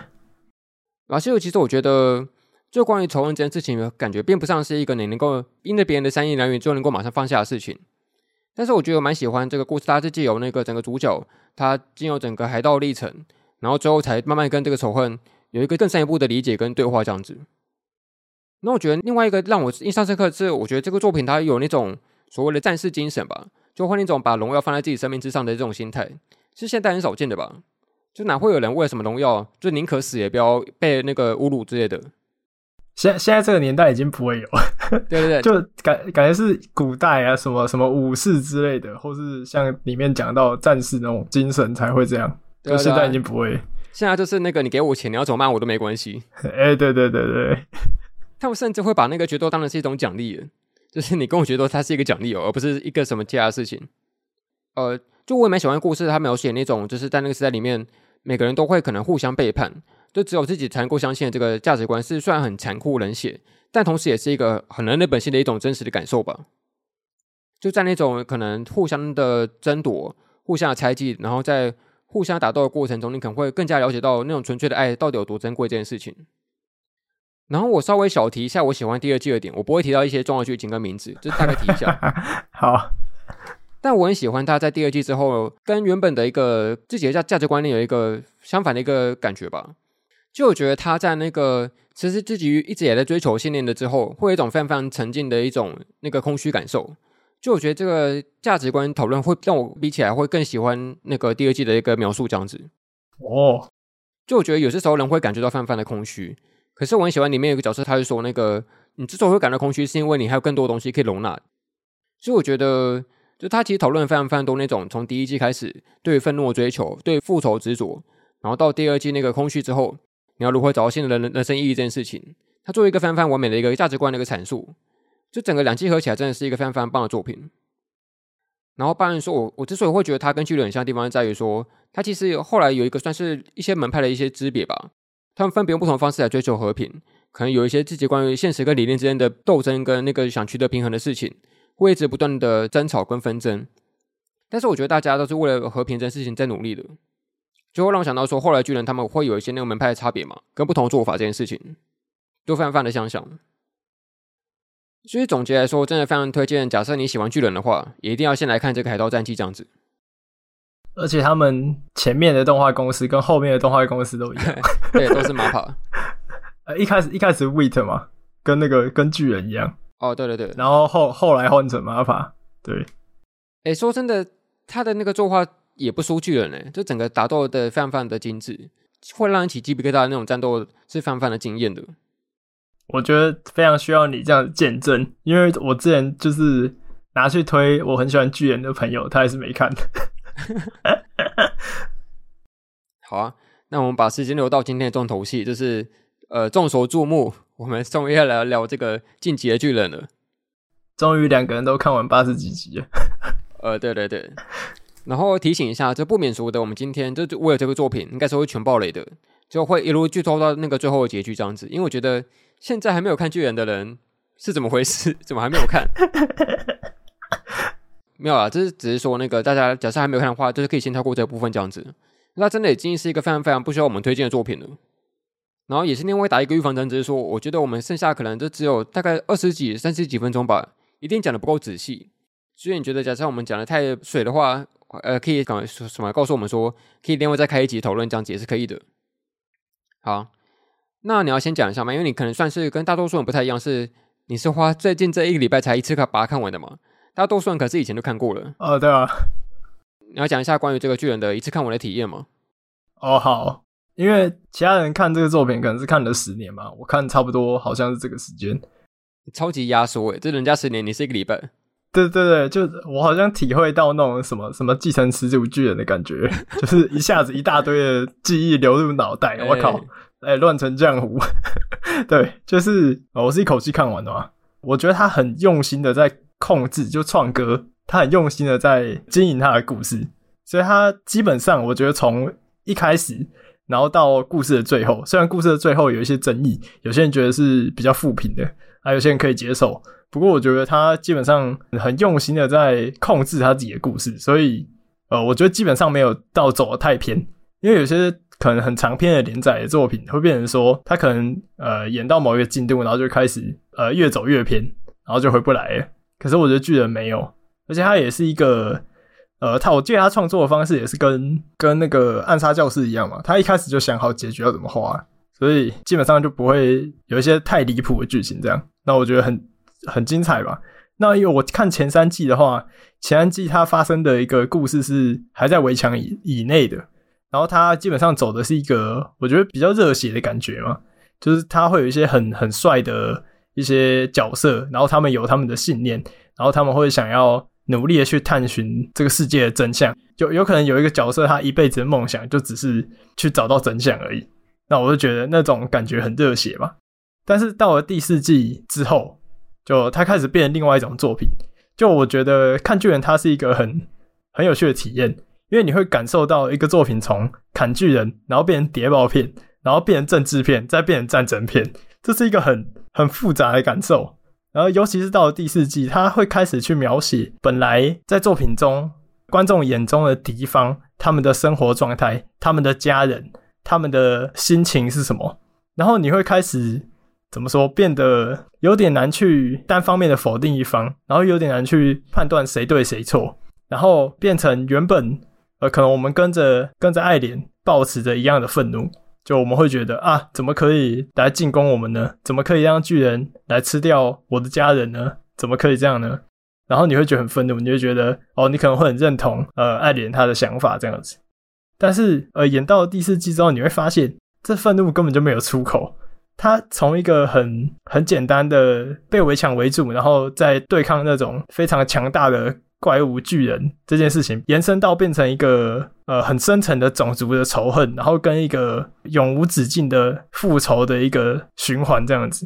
然后，其实其实我觉得，就关于仇恨这件事情，感觉并不像是一个你能够因着别人的善意良缘就能够马上放下的事情。但是，我觉得我蛮喜欢这个故事，它是借由那个整个主角，他经由整个海盗历程，然后最后才慢慢跟这个仇恨有一个更深一步的理解跟对话这样子。那我觉得另外一个让我印象深刻的是，我觉得这个作品它有那种所谓的战士精神吧，就会那种把荣耀放在自己生命之上的这种心态，是现代很少见的吧。就哪会有人为什么荣耀，就宁可死也不要被那个侮辱之类的？现现在这个年代已经不会有，对对对，*laughs* 就感感觉是古代啊，什么什么武士之类的，或是像里面讲到战士那种精神才会这样。对对对，就现在已经不会，现在就是那个你给我钱，你要怎么骂我都没关系。*laughs* 哎、欸，对对对对，他们甚至会把那个决斗当成是一种奖励，就是你跟我决斗，它是一个奖励哦，而不是一个什么其他的事情。呃，就我也蛮喜欢故事，他描写那种就是在那个时代里面。每个人都会可能互相背叛，就只有自己才能够相信的这个价值观是虽然很残酷冷血，但同时也是一个很人类本性的一种真实的感受吧。就在那种可能互相的争夺、互相的猜忌，然后在互相打斗的过程中，你可能会更加了解到那种纯粹的爱到底有多珍贵这件事情。然后我稍微小提一下我喜欢第二季的点，我不会提到一些重要剧情跟名字，就大概提一下。*laughs* 好。但我很喜欢他在第二季之后，跟原本的一个自己的价价值观念有一个相反的一个感觉吧。就我觉得他在那个其实自己一直也在追求信念的之后，会有一种非常非常沉静的一种那个空虚感受。就我觉得这个价值观讨论会让我比起来会更喜欢那个第二季的一个描述这样子。哦，就我觉得有些时候人会感觉到泛泛的空虚，可是我很喜欢里面有一个角色，他就说那个你之所以会感到空虚，是因为你还有更多东西可以容纳。所以我觉得。就他其实讨论非常非常多那种从第一季开始对愤怒的追求，对复仇执着，然后到第二季那个空虚之后，你要如何找到新的人人生意义这件事情，他作为一个非常非常完美的一个价值观的一个阐述，就整个两季合起来真的是一个非常非常棒的作品。然后，当然说我我之所以会觉得他跟巨人很像的地方，在于说他其实后来有一个算是一些门派的一些支别吧，他们分别用不同的方式来追求和平，可能有一些自己关于现实跟理念之间的斗争，跟那个想取得平衡的事情。会一直不断的争吵跟纷争，但是我觉得大家都是为了和平这件事情在努力的，就会让我想到说，后来巨人他们会有一些那个门派的差别嘛，跟不同做法这件事情，都非常非常的相像。所以总结来说，真的非常推荐，假设你喜欢巨人的话，也一定要先来看这个《海盗战记》这样子。而且他们前面的动画公司跟后面的动画公司都一样，*laughs* 对，都是 MAPPA。*laughs* 呃，一开始一开始 Wait 嘛，跟那个跟巨人一样。哦，对对对，然后后后来换成 MAPPA，对，哎，说真的，他的那个作画也不输巨人呢，就整个打斗的非常非常的精致，会让人起鸡皮疙瘩的那种战斗是非常非常的惊艳的。我觉得非常需要你这样见证，因为我之前就是拿去推我很喜欢巨人的朋友，他还是没看。*laughs* 好啊，那我们把时间留到今天的重头戏，就是呃众所注目。我们终于要来聊这个进击的巨人了。终于两个人都看完八十几集了。*laughs* 呃，对对对。然后提醒一下，这不免俗的，我们今天就为了这个作品，应该是会全暴雷的。就会一路剧透到那个最后的结局这样子。因为我觉得现在还没有看巨人的人是怎么回事？*laughs* 怎么还没有看？*laughs* 没有啊，这是只是说那个大家假设还没有看的话，就是可以先跳过这部分这样子。那真的已经是一个非常非常不需要我们推荐的作品了。然后也是另外打一个预防针，只是说我觉得我们剩下可能就只有大概二十几、三十几分钟吧，一定讲的不够仔细。所以你觉得，假设我们讲的太水的话，呃，可以讲什么？告诉我们说，可以另外再开一集讨论，这样子也是可以的。好，那你要先讲一下嘛，因为你可能算是跟大多数人不太一样，是你是花最近这一个礼拜才一次看把它看完的嘛？大多数人可是以前都看过了。哦，对啊。*laughs* 你要讲一下关于这个巨人的一次看完的体验吗？哦，好，因为其他人看这个作品可能是看了十年嘛，我看差不多好像是这个时间。超级压缩诶，这人家十年，你是一个礼拜。对对对，就我好像体会到那种什么什么继承始祖巨人的感觉，*laughs* 就是一下子一大堆的记忆流入脑袋，我靠，哎，乱成浆糊。*laughs* 对，就是我是一口气看完的嘛。我觉得他很用心的在控制，就创歌，他很用心的在经营他的故事，所以他基本上我觉得从一开始，然后到故事的最后，虽然故事的最后有一些争议，有些人觉得是比较负评的，还有些人可以接受。不过我觉得他基本上很用心的在控制他自己的故事，所以呃，我觉得基本上没有到走得太偏。因为有些可能很长篇的连载的作品会变成说，他可能呃演到某一个进度，然后就开始呃越走越偏，然后就回不来了。可是我觉得巨人没有，而且他也是一个呃，他我记得他创作的方式也是跟跟那个暗杀教室一样嘛，他一开始就想好结局要怎么画，所以基本上就不会有一些太离谱的剧情这样。那我觉得很。很精彩吧？那因为我看前三季的话，前三季它发生的一个故事是还在围墙以以内的，然后它基本上走的是一个我觉得比较热血的感觉嘛，就是它会有一些很很帅的一些角色，然后他们有他们的信念，然后他们会想要努力的去探寻这个世界的真相，就有可能有一个角色他一辈子的梦想就只是去找到真相而已，那我就觉得那种感觉很热血嘛。但是到了第四季之后。就他开始变成另外一种作品，就我觉得看巨人它是一个很很有趣的体验，因为你会感受到一个作品从砍巨人，然后变成谍报片，然后变成政治片，再变成战争片，这是一个很很复杂的感受。然后尤其是到了第四季，他会开始去描写本来在作品中观众眼中的敌方，他们的生活状态、他们的家人、他们的心情是什么，然后你会开始。怎么说，变得有点难去单方面的否定一方，然后有点难去判断谁对谁错，然后变成原本呃，可能我们跟着跟着爱莲保持着一样的愤怒，就我们会觉得啊，怎么可以来进攻我们呢？怎么可以让巨人来吃掉我的家人呢？怎么可以这样呢？然后你会觉得很愤怒，你就觉得哦，你可能会很认同呃艾莲他的想法这样子，但是呃，演到第四季之后，你会发现这愤怒根本就没有出口。他从一个很很简单的被围墙围住，然后再对抗那种非常强大的怪物巨人这件事情，延伸到变成一个呃很深层的种族的仇恨，然后跟一个永无止境的复仇的一个循环这样子，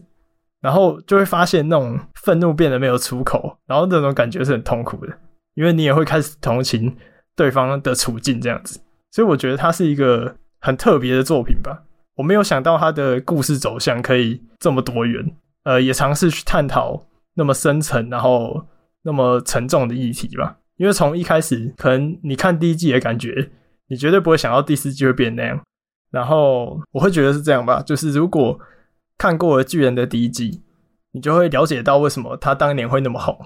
然后就会发现那种愤怒变得没有出口，然后那种感觉是很痛苦的，因为你也会开始同情对方的处境这样子，所以我觉得它是一个很特别的作品吧。我没有想到他的故事走向可以这么多元，呃，也尝试去探讨那么深层，然后那么沉重的议题吧。因为从一开始，可能你看第一季的感觉，你绝对不会想到第四季会变那样。然后我会觉得是这样吧，就是如果看过了巨人的第一季，你就会了解到为什么他当年会那么红。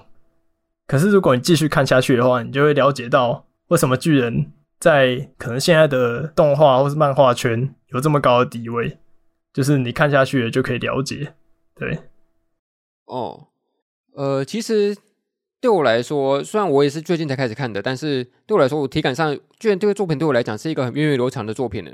可是如果你继续看下去的话，你就会了解到为什么巨人。在可能现在的动画或是漫画圈有这么高的地位，就是你看下去了就可以了解。对，哦，呃，其实对我来说，虽然我也是最近才开始看的，但是对我来说，我体感上，居然这个作品对我来讲是一个很源远流长的作品呢。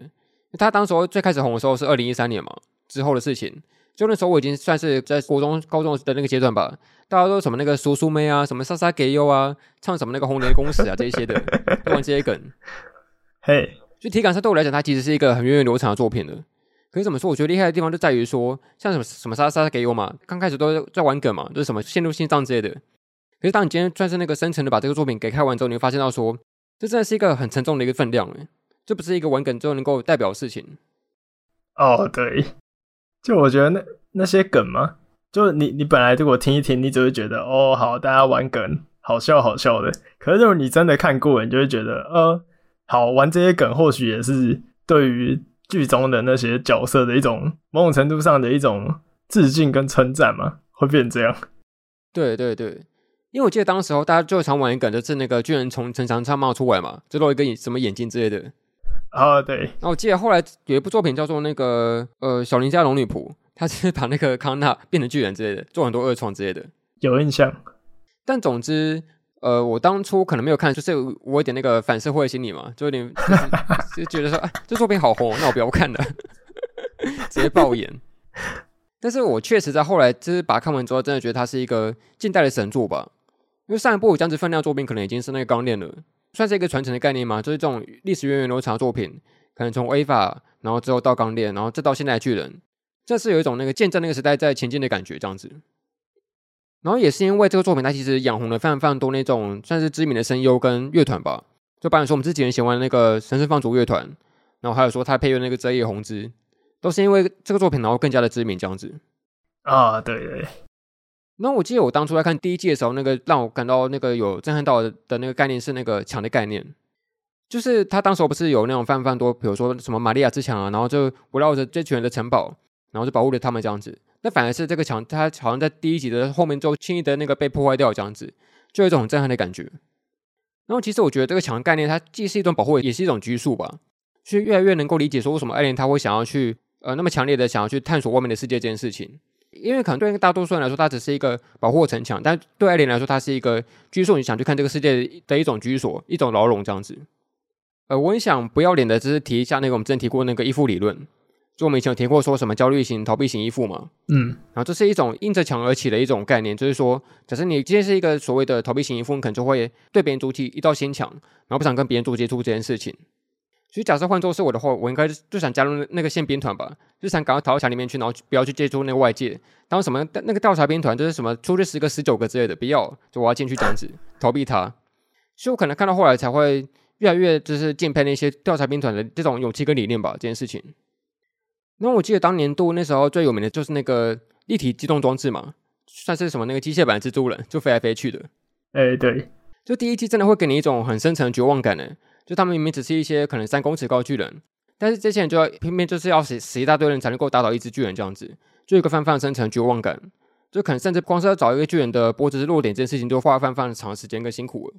他当时候最开始红的时候是二零一三年嘛，之后的事情。就那时候我已经算是在国中、高中的那个阶段吧，大家都什么那个叔叔妹啊，什么莎莎给优啊，唱什么那个红莲公使啊这一些的，都玩这些梗。*laughs* 嘿，就体感上对我来讲，它其实是一个很源远流长的作品的。可是怎么说？我觉得厉害的地方就在于说，像什么什么莎莎给优嘛，刚开始都在玩梗嘛，就是什么陷入心脏之类的。可是当你今天算是那个深层的把这个作品给看完之后，你会发现到说，这真的是一个很沉重的一个分量诶，这不是一个玩梗之后能够代表的事情。哦，对，就我觉得那那些梗嘛，就你你本来如果听一听，你只会觉得哦，好，大家玩梗，好笑好笑的。可是如果你真的看过，你就会觉得，呃，好玩这些梗，或许也是对于剧中的那些角色的一种某种程度上的一种致敬跟称赞嘛，会变成这样。对对对。因为我记得当时候大家最常玩一个，就是那个巨人从城墙上冒出来嘛，就露一个眼什么眼睛之类的。啊、oh，对。那我记得后来有一部作品叫做那个呃小林家龙女仆，他是把那个康纳变成巨人之类的，做很多恶创之类的。有印象。但总之，呃，我当初可能没有看，就是我有点那个反社会心理嘛，就有点就是、就觉得说，哎，这作品好红，那我不要看了，*laughs* 直接爆眼。但是我确实在后来就是把它看完之后，真的觉得它是一个近代的神作吧。因为上一部有这样子分量作品，可能已经是那个钢炼了，算是一个传承的概念嘛。就是这种历史源远流长的作品，可能从 EVA，然后之后到钢炼，然后再到现在的巨人，这是有一种那个见证那个时代在前进的感觉，这样子。然后也是因为这个作品，它其实养红了非常非常多那种算是知名的声优跟乐团吧。就比如说我们之前喜欢那个神圣放逐乐团，然后还有说他配乐那个泽野弘之，都是因为这个作品，然后更加的知名这样子。啊，对对。那我记得我当初在看第一季的时候，那个让我感到那个有震撼到的那个概念是那个墙的概念，就是他当时不是有那种非常非常多，比如说什么玛利亚之墙啊，然后就围绕着这群人的城堡，然后就保护着他们这样子。那反而是这个墙，它好像在第一集的后面就轻易的那个被破坏掉这样子，就有一种很震撼的感觉。然后其实我觉得这个墙的概念，它既是一种保护，也是一种拘束吧，所以越来越能够理解说为什么艾莲他会想要去呃那么强烈的想要去探索外面的世界这件事情。因为可能对大多数人来说，它只是一个保护城墙，但对艾莲来说，它是一个拘束你想去看这个世界的一种居所，一种牢笼这样子。呃，我很想不要脸的，只是提一下那个我们之前提过那个依附理论，就我们以前有提过说什么焦虑型、逃避型依附嘛。嗯，然后这是一种硬着墙而起的一种概念，就是说，假设你今天是一个所谓的逃避型依附，你可能就会对别人筑起一道心墙，然后不想跟别人做接触这件事情。所以假设换做是我的话，我应该就想加入那个宪兵团吧，就想赶快逃到墙里面去，然后不要去接触那个外界。当什么那个调查兵团就是什么出去十个十九个之类的，不要，就我要进去这样子逃避他。所以我可能看到后来才会越来越就是敬佩那些调查兵团的这种勇气跟理念吧，这件事情。那我记得当年度那时候最有名的就是那个立体机动装置嘛，算是什么那个机械版蜘蛛人，就飞来飞去的。哎、欸，对，就第一季真的会给你一种很深层的绝望感呢。就他们明明只是一些可能三公尺高巨人，但是这些人就要偏偏就是要死死一大堆人才能够打倒一只巨人这样子，就有一个泛泛生成绝望感。就可能甚至光是要找一个巨人的脖子弱点这件事情，就花了泛泛长时间跟辛苦了。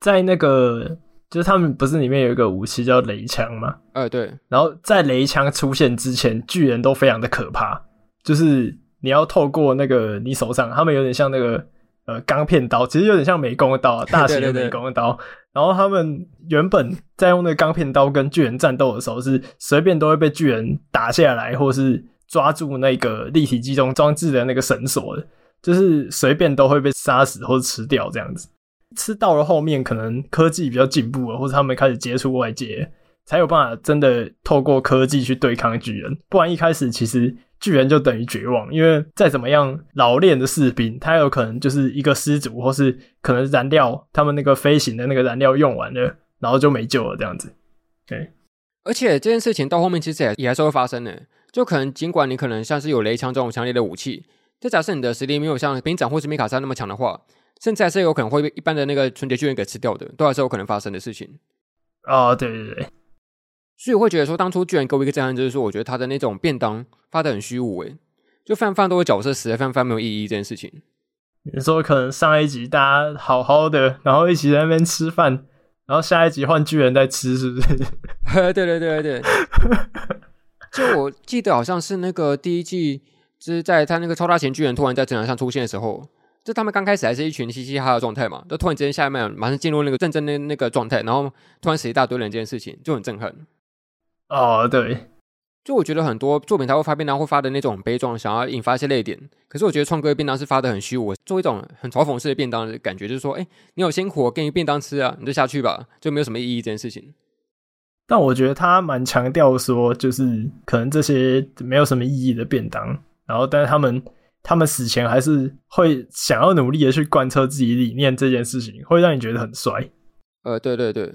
在那个就是他们不是里面有一个武器叫雷枪吗？呃，对。然后在雷枪出现之前，巨人都非常的可怕，就是你要透过那个你手上，他们有点像那个。呃，钢片刀其实有点像美工刀，*laughs* 大型的美工刀。对对对，然后他们原本在用那个钢片刀跟巨人战斗的时候，是随便都会被巨人打下来，或是抓住那个立体机动装置的那个绳索的，就是随便都会被杀死或者吃掉这样子。吃到了后面，可能科技比较进步了，或者他们开始接触外界，才有办法真的透过科技去对抗巨人。不然一开始其实。巨人就等于绝望，因为再怎么样老练的士兵，他有可能就是一个失足，或是可能燃料他们那个飞行的那个燃料用完了，然后就没救了这样子。对，而且这件事情到后面其实也也还是会发生的，就可能尽管你可能像是有雷枪这种强烈的武器，就假设你的实力没有像兵长或是米卡莎那么强的话，甚至还是有可能会被一般的那个纯洁巨人给吃掉的，都还是有可能发生的事情。哦，对对对。所以我会觉得说，当初居然给我一个震撼，就是说，我觉得他的那种便当发的很虚无，诶，就泛泛都有角色死了，泛泛没有意义这件事情。你说可能上一集大家好好的，然后一起在那边吃饭，然后下一集换巨人在吃，是不是？*laughs* 对对对对对。就我记得好像是那个第一季，就是在他那个超大型巨人突然在战场上出现的时候，就他们刚开始还是一群嘻嘻哈哈的状态嘛，就突然之间下面马上进入那个战争的那个状态，然后突然死一大堆人，这件事情就很震撼。哦、oh，对，就我觉得很多作品他会发便当，会发的那种很悲壮，想要引发一些泪点。可是我觉得创哥的便当是发的很虚无，做一种很嘲讽式的便当的感觉，就是说，哎，你有辛苦，我给你便当吃啊，你就下去吧，就没有什么意义这件事情。但我觉得他蛮强调说，就是可能这些没有什么意义的便当，然后但是他们他们死前还是会想要努力的去贯彻自己理念这件事情，会让你觉得很帅。呃，对对对。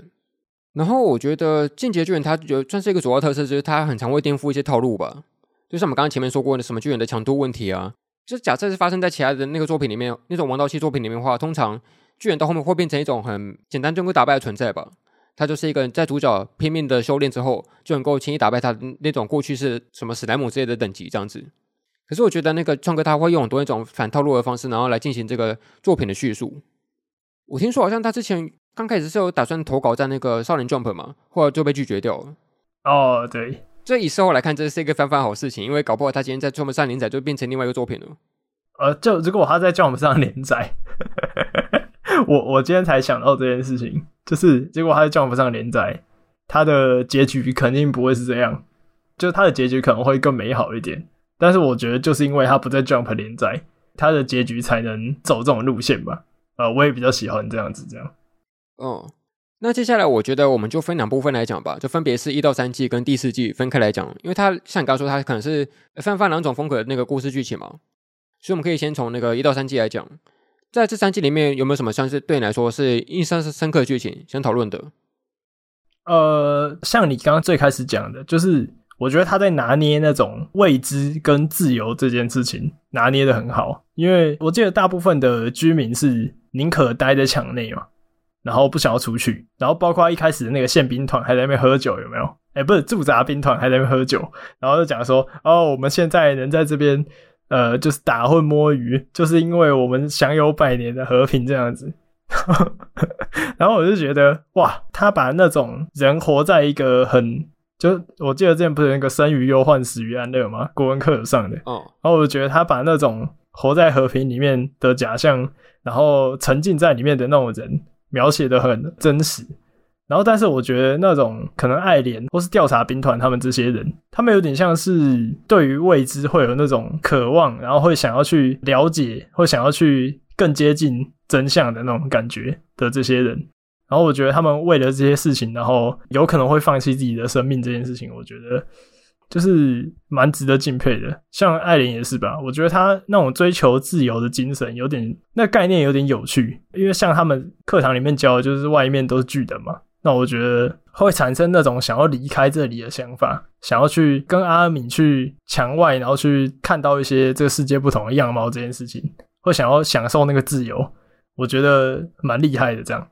然后我觉得《进阶巨人》它有算是一个主要特色，就是它很常会颠覆一些套路吧。就像我们刚刚前面说过的，什么巨人的强度问题啊，就是假设是发生在其他的那个作品里面，那种王道系作品里面的话，通常巨人到后面会变成一种很简单就能够打败的存在吧。他就是一个在主角拼命的修炼之后，就能够轻易打败他那种过去是什么史莱姆之类的等级这样子。可是我觉得那个创哥他会用很多那种反套路的方式，然后来进行这个作品的叙述。我听说好像他之前。刚开始是有打算投稿在那个少年 Jump 嘛，后来就被拒绝掉了。哦，对，这以事后来看，这是一个翻番好事情，因为搞不好他今天在 Jump 上连载就变成另外一个作品了。呃，就如果他在 Jump 上连载，我我今天才想到这件事情，就是结果他在 Jump 上连载，他的结局肯定不会是这样，就他的结局可能会更美好一点。但是我觉得就是因为他不在 Jump 连载，他的结局才能走这种路线吧。呃，我也比较喜欢这样子，这样。哦，那接下来我觉得我们就分两部分来讲吧，就分别是一到三季跟第四季分开来讲，因为它像你刚刚说，它可能是泛泛两种风格的那个故事剧情嘛，所以我们可以先从那个一到三季来讲，在这三季里面有没有什么像是对你来说是印象深刻的剧情想讨论的？呃，像你刚刚最开始讲的，就是我觉得他在拿捏那种未知跟自由这件事情拿捏的很好，因为我记得大部分的居民是宁可待在墙内嘛。然后不想要出去，然后包括一开始的那个宪兵团还在那边喝酒，有没有？哎，不是驻扎兵团还在那边喝酒，然后就讲说，哦，我们现在能在这边，呃，就是打混摸鱼，就是因为我们享有百年的和平这样子。*laughs* 然后我就觉得，哇，他把那种人活在一个很，就我记得之前不是有那个生于忧患，死于安乐吗？国文课有上的。哦。然后我就觉得他把那种活在和平里面的假象，然后沉浸在里面的那种人。描写的很真实，然后但是我觉得那种可能爱莲或是调查兵团他们这些人，他们有点像是对于未知会有那种渴望，然后会想要去了解，会想要去更接近真相的那种感觉的这些人。然后我觉得他们为了这些事情，然后有可能会放弃自己的生命这件事情，我觉得。就是蛮值得敬佩的，像艾琳也是吧。我觉得他那种追求自由的精神，有点那概念有点有趣。因为像他们课堂里面教的，就是外面都是巨人嘛。那我觉得会产生那种想要离开这里的想法，想要去跟阿敏去墙外，然后去看到一些这个世界不同的样貌这件事情，会想要享受那个自由。我觉得蛮厉害的这样。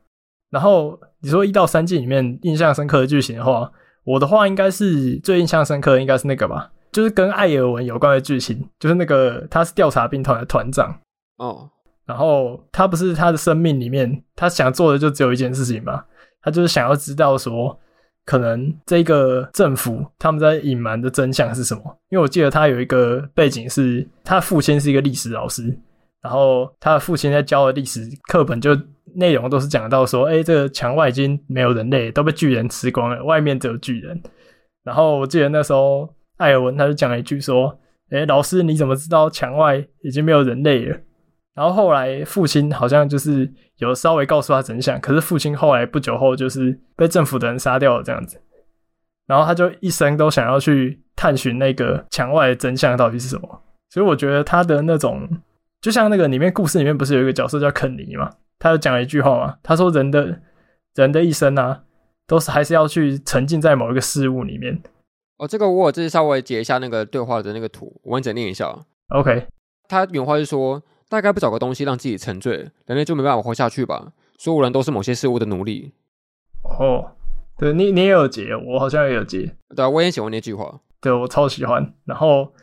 然后你说一到三季里面印象深刻的剧情的话。我的话应该是最印象深刻的，应该是那个吧，就是跟艾尔文有关的剧情，就是那个他是调查兵团的团长哦，然后他不是他的生命里面，他想做的就只有一件事情嘛，他就是想要知道说，可能这个政府他们在隐瞒的真相是什么，因为我记得他有一个背景是，他的父亲是一个历史老师，然后他的父亲在教的历史课本就。内容都是讲到说，哎、这个墙外已经没有人类，都被巨人吃光了，外面只有巨人。然后我记得那时候艾尔文他就讲了一句说，哎、老师你怎么知道墙外已经没有人类了？然后后来父亲好像就是有稍微告诉他真相，可是父亲后来不久后就是被政府的人杀掉了这样子。然后他就一生都想要去探寻那个墙外的真相到底是什么。所以我觉得他的那种，就像那个里面故事里面不是有一个角色叫肯尼吗？他就讲了一句话嘛，他说：“人的人的一生啊，都是还是要去沉浸在某一个事物里面。”哦，这个我有就是稍微截一下那个对话的那个图，我完整念一下。OK，他原话是说：“大概不找个东西让自己沉醉，人类就没办法活下去吧？所有人都是某些事物的奴隶。”哦，对你你也有截，我好像也有截。对啊，我也喜欢那句话，对我超喜欢。然后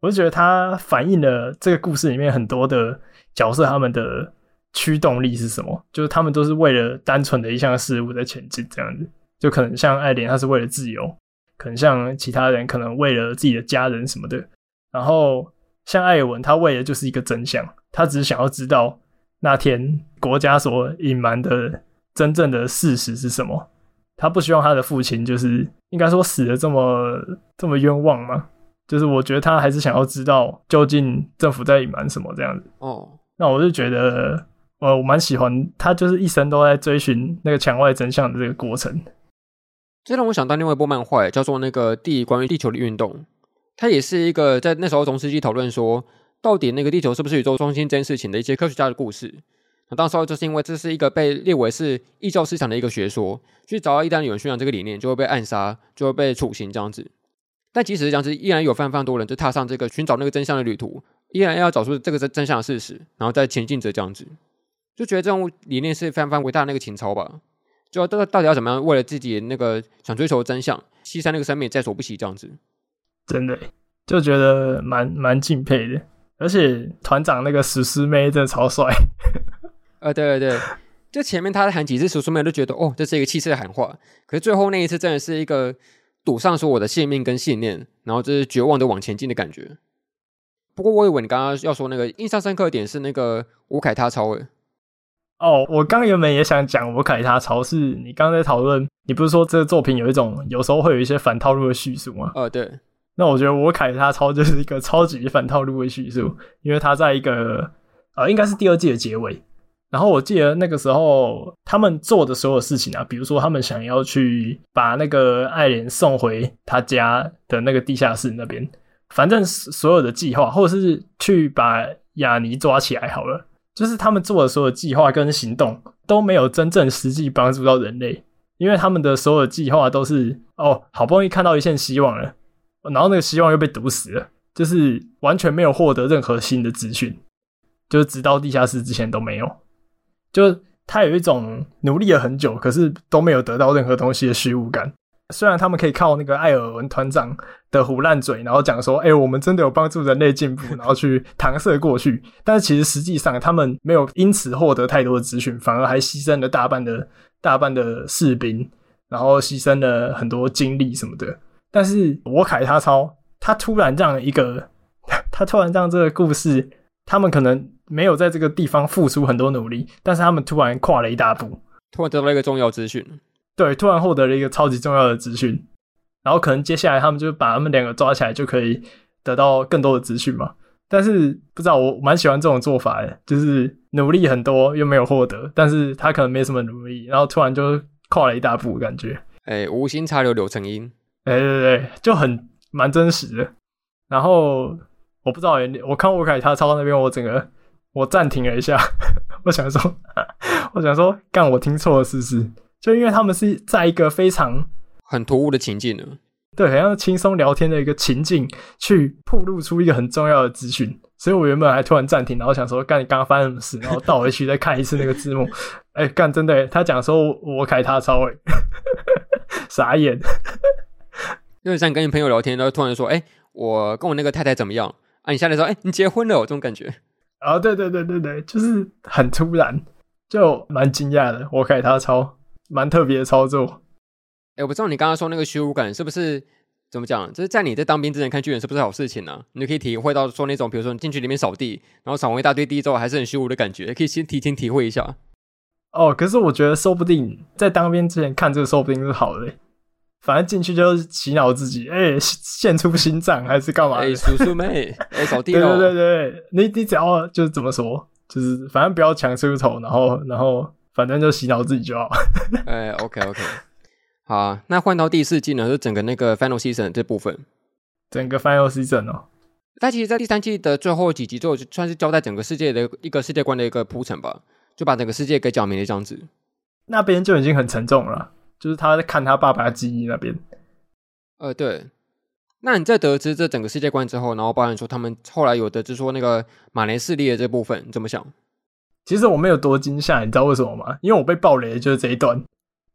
我就觉得他反映了这个故事里面很多的角色他们的。驱动力是什么？就是他们都是为了单纯的一项事物在前进，这样子。就可能像爱莲，他是为了自由；可能像其他人，可能为了自己的家人什么的。然后像艾尔文，他为的就是一个真相，他只是想要知道那天国家所隐瞒的真正的事实是什么。他不希望他的父亲就是应该说死的这么这么冤枉嘛。就是我觉得他还是想要知道究竟政府在隐瞒什么这样子。哦，那我就觉得。呃，我蛮喜欢他，就是一生都在追寻那个墙外真相的这个过程。这让我想到另外一部漫画，叫做《那个地关于地球的运动》。它也是一个在那时候中世纪讨论说，到底那个地球是不是宇宙中心这件事情的一些科学家的故事。那当时候就是因为这是一个被列为是异教思想的一个学说，去找到一旦有人宣扬这个理念，就会被暗杀，就会被处刑这样子。但即使是这样子，依然有非常非常多人就踏上这个寻找那个真相的旅途，依然要找出这个真真相的事实，然后再前进着这样子，就觉得这种理念是非常非常伟大的那个情操吧。就到到底要怎么样为了自己那个想追求的真相，牺牲那个生命在所不惜这样子，真的就觉得蛮蛮敬佩的。而且团长那个史诗妹真的超帅。*laughs* 呃，对对对，就前面他喊几次叔叔们都觉得哦，这是一个气势的喊话。可是最后那一次真的是一个赌上说我的性命跟信念，然后就是绝望的往前进的感觉。不过我以为你刚刚要说那个印象深刻的点是那个吴凯他超诶。哦，我刚原本也想讲我凯他超，是你刚刚在讨论，你不是说这个作品有一种有时候会有一些反套路的叙述吗？哦，对。那我觉得我凯他超就是一个超级反套路的叙述，因为他在一个呃，应该是第二季的结尾。然后我记得那个时候，他们做的所有事情啊，比如说他们想要去把那个爱莲送回他家的那个地下室那边，反正所有的计划，或者是去把雅尼抓起来好了，就是他们做的所有计划跟行动都没有真正实际帮助到人类，因为他们的所有计划都是哦，好不容易看到一线希望了，然后那个希望又被堵死了，就是完全没有获得任何新的资讯，就是直到地下室之前都没有。就他有一种努力了很久，可是都没有得到任何东西的虚无感。虽然他们可以靠那个艾尔文团长的胡烂嘴，然后讲说：“哎、欸，我们真的有帮助人类进步。*laughs* ”然后去搪塞过去。但是其实实际上他们没有因此获得太多的资讯，反而还牺牲了大半的大半的士兵，然后牺牲了很多精力什么的。但是我凯他超，他突然这样一个，他突然让这个故事，他们可能。没有在这个地方付出很多努力，但是他们突然跨了一大步，突然得到了一个重要资讯。对，突然获得了一个超级重要的资讯，然后可能接下来他们就把他们两个抓起来，就可以得到更多的资讯嘛。但是不知道，我蛮喜欢这种做法的，就是努力很多又没有获得，但是他可能没什么努力，然后突然就跨了一大步，感觉。哎，无心插柳柳成荫。哎，对对对，就很蛮真实的。然后我不知道，我看我凯他抄到那边，我整个。我暂停了一下，*laughs* 我想说，*laughs* 我想说，干我听错了是不是？就因为他们是在一个非常很突兀的情境呢，对，很像轻松聊天的一个情境，去曝露出一个很重要的资讯，所以我原本还突然暂停，然后想说，干你刚刚发生什么事？然后倒回去再看一次那个字幕，*laughs* 哎、欸，干真的，他讲说我凯他超诶，*laughs* 傻眼，因为像跟你朋友聊天，然后突然说，哎、欸，我跟我那个太太怎么样？啊，你下来说，哎、欸，你结婚了，哦这种感觉。哦，对对对对对，就是很突然，就蛮惊讶的。我凯他超蛮特别的操作。哎，我不知道你刚刚说那个虚无感是不是怎么讲？就是在你在当兵之前看巨人是不是好事情呢、啊？你就可以体会到说那种，比如说你进去里面扫地，然后扫完一大堆地之后还是很虚无的感觉，可以先提前体会一下。哦，可是我觉得说不定在当兵之前看这个说不定是好的。反正进去就是洗脑自己，哎、欸，献出心脏还是干嘛？哎、欸，叔叔妹，哎、欸，扫地 *laughs* 对对对对，你你只要就是怎么说，就是反正不要强出头，然后然后反正就洗脑自己就好。*laughs* 哎、欸、，OK OK，好、啊，那换到第四季呢，就整个那个 Final Season 这部分，整个 Final Season 哦。但其实，在第三季的最后几集之后，就算是交代整个世界的一个世界观的一个铺陈吧，就把整个世界给讲明了这样子。那边就已经很沉重了。就是他在看他爸爸的记忆那边，呃，对。那你在得知这整个世界观之后，然后包含说他们后来有得知说那个马连势力的这部分，你怎么想？其实我没有多惊吓，你知道为什么吗？因为我被爆雷的就是这一段，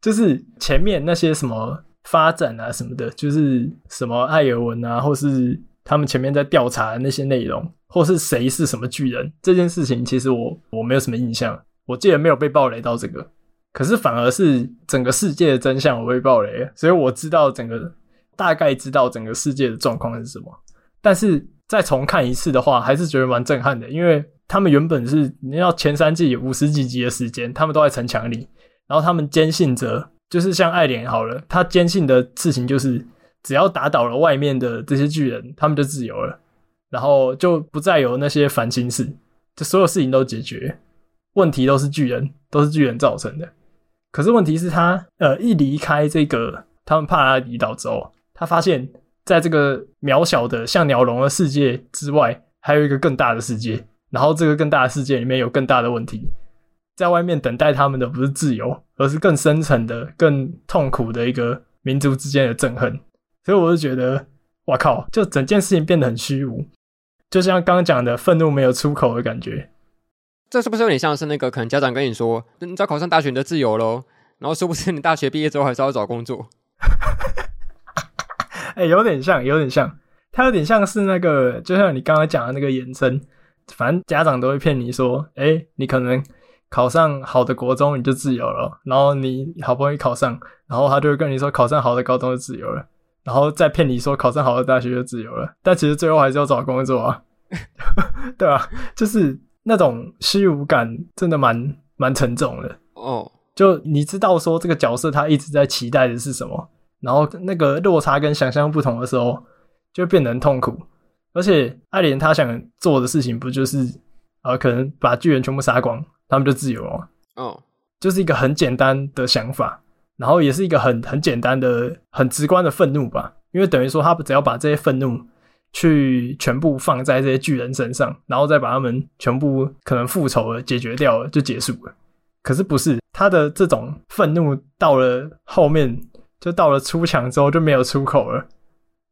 就是前面那些什么发展啊什么的，就是什么艾尔文啊，或是他们前面在调查的那些内容，或是谁是什么巨人这件事情，其实我我没有什么印象，我记得没有被爆雷到这个。可是反而是整个世界的真相我被爆雷，所以我知道整个大概知道整个世界的状况是什么。但是再重看一次的话，还是觉得蛮震撼的，因为他们原本是你要前三季五十几集的时间，他们都在城墙里，然后他们坚信着，就是像爱莲好了，他坚信的事情就是只要打倒了外面的这些巨人，他们就自由了，然后就不再有那些烦心事，就所有事情都解决，问题都是巨人，都是巨人造成的。可是问题是他，呃，一离开这个他们帕拉迪岛之后，他发现在这个渺小的像鸟笼的世界之外，还有一个更大的世界。然后这个更大的世界里面有更大的问题。在外面等待他们的不是自由，而是更深层的、更痛苦的一个民族之间的憎恨。所以我就觉得，哇靠，就整件事情变得很虚无，就像刚刚讲的愤怒没有出口的感觉。这是不是有点像是那个可能家长跟你说，你只要考上大学你就自由喽，然后说不知你大学毕业之后还是要找工作？*laughs* 哎、欸，有点像，有点像，它有点像是那个，就像你刚才讲的那个延伸，反正家长都会骗你说，哎、欸，你可能。考上好的国中你就自由了，然后你好不容易考上，然后他就会跟你说考上好的高中就自由了，然后再骗你说考上好的大学就自由了，但其实最后还是要找工作啊，*laughs* 对啊，就是那种虚无感真的蛮蛮沉重的哦。就你知道说这个角色他一直在期待的是什么，然后那个落差跟想象不同的时候，就变得很痛苦。而且爱莲他想做的事情不就是呃可能把巨人全部杀光？他们就自由了，哦，就是一个很简单的想法，然后也是一个很很简单的、很直观的愤怒吧。因为等于说，他只要把这些愤怒去全部放在这些巨人身上，然后再把他们全部可能复仇了、解决掉了，就结束了。可是不是他的这种愤怒到了后面，就到了出墙之后就没有出口了，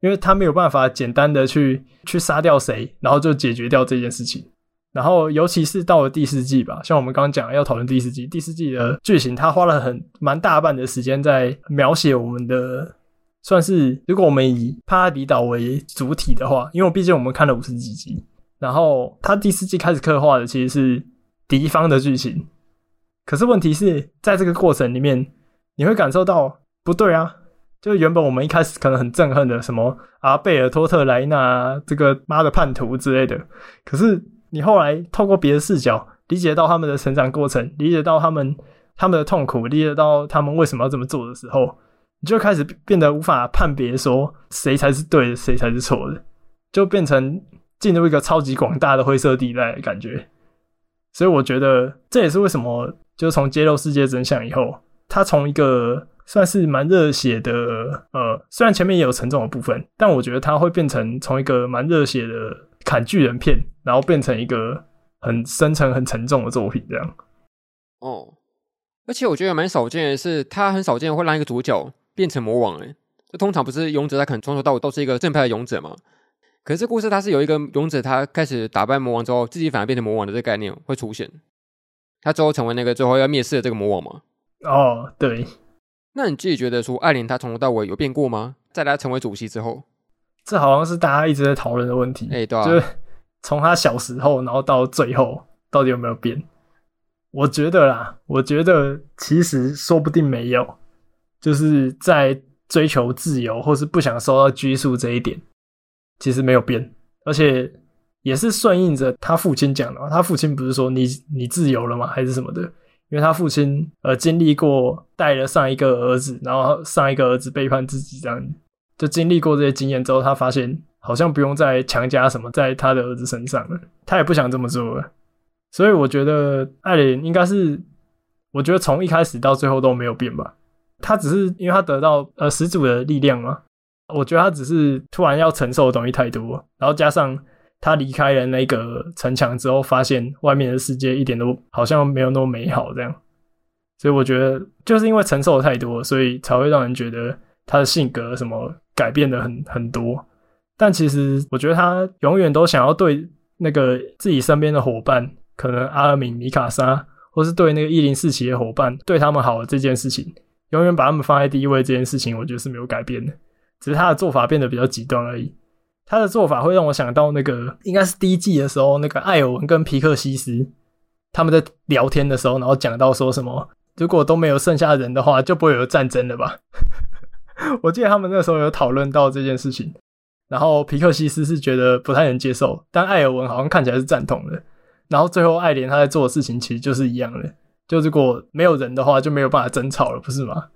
因为他没有办法简单的去去杀掉谁，然后就解决掉这件事情。然后，尤其是到了第四季吧，像我们刚刚讲要讨论第四季，第四季的剧情，他花了很蛮大半的时间在描写我们的，算是如果我们以帕拉迪岛为主体的话，因为毕竟我们看了五十几集，然后他第四季开始刻画的其实是敌方的剧情，可是问题是在这个过程里面，你会感受到不对啊，就原本我们一开始可能很憎恨的什么阿贝尔托特莱纳这个妈的叛徒之类的，可是。你后来透过别的视角理解到他们的成长过程，理解到他们他们的痛苦，理解到他们为什么要这么做的时候，你就开始变得无法判别说谁才是对的，谁才是错的，就变成进入一个超级广大的灰色地带的感觉。所以我觉得这也是为什么，就从揭露世界真相以后，他从一个算是蛮热血的，呃，虽然前面也有沉重的部分，但我觉得它会变成从一个蛮热血的。砍巨人片，然后变成一个很深沉、很沉重的作品，这样。哦，而且我觉得蛮少见的是，他很少见会让一个主角变成魔王。诶，这通常不是勇者，他可能从头到尾都是一个正派的勇者嘛。可是这故事它是有一个勇者，他开始打败魔王之后，自己反而变成魔王的这个概念会出现。他最后成为那个最后要灭世的这个魔王嘛？哦，对。那你自己觉得说，艾琳她从头到尾有变过吗？在她成为主席之后？这好像是大家一直在讨论的问题，哎，对啊，就是从他小时候，然后到最后，到底有没有变？我觉得啦，我觉得其实说不定没有，就是在追求自由或是不想受到拘束这一点，其实没有变，而且也是顺应着他父亲讲的嘛。他父亲不是说你你自由了吗？还是什么的？因为他父亲呃经历过带了上一个儿子，然后上一个儿子背叛自己这样。就经历过这些经验之后，他发现好像不用再强加什么在他的儿子身上了，他也不想这么做了。所以我觉得艾琳应该是，我觉得从一开始到最后都没有变吧。他只是因为他得到呃始祖的力量嘛，我觉得他只是突然要承受的东西太多，然后加上他离开了那个城墙之后，发现外面的世界一点都好像没有那么美好这样。所以我觉得就是因为承受的太多，所以才会让人觉得他的性格什么。改变的很很多，但其实我觉得他永远都想要对那个自己身边的伙伴，可能阿尔敏、米卡莎，或是对那个一零四七的伙伴，对他们好的这件事情，永远把他们放在第一位。这件事情，我觉得是没有改变的，只是他的做法变得比较极端而已。他的做法会让我想到那个，应该是第一季的时候，那个艾尔文跟皮克西斯他们在聊天的时候，然后讲到说什么，如果都没有剩下人的话，就不会有战争了吧。*laughs* 我记得他们那时候有讨论到这件事情，然后皮克西斯是觉得不太能接受，但艾尔文好像看起来是赞同的。然后最后艾莲他在做的事情其实就是一样的，就如果没有人的话，就没有办法争吵了，不是吗？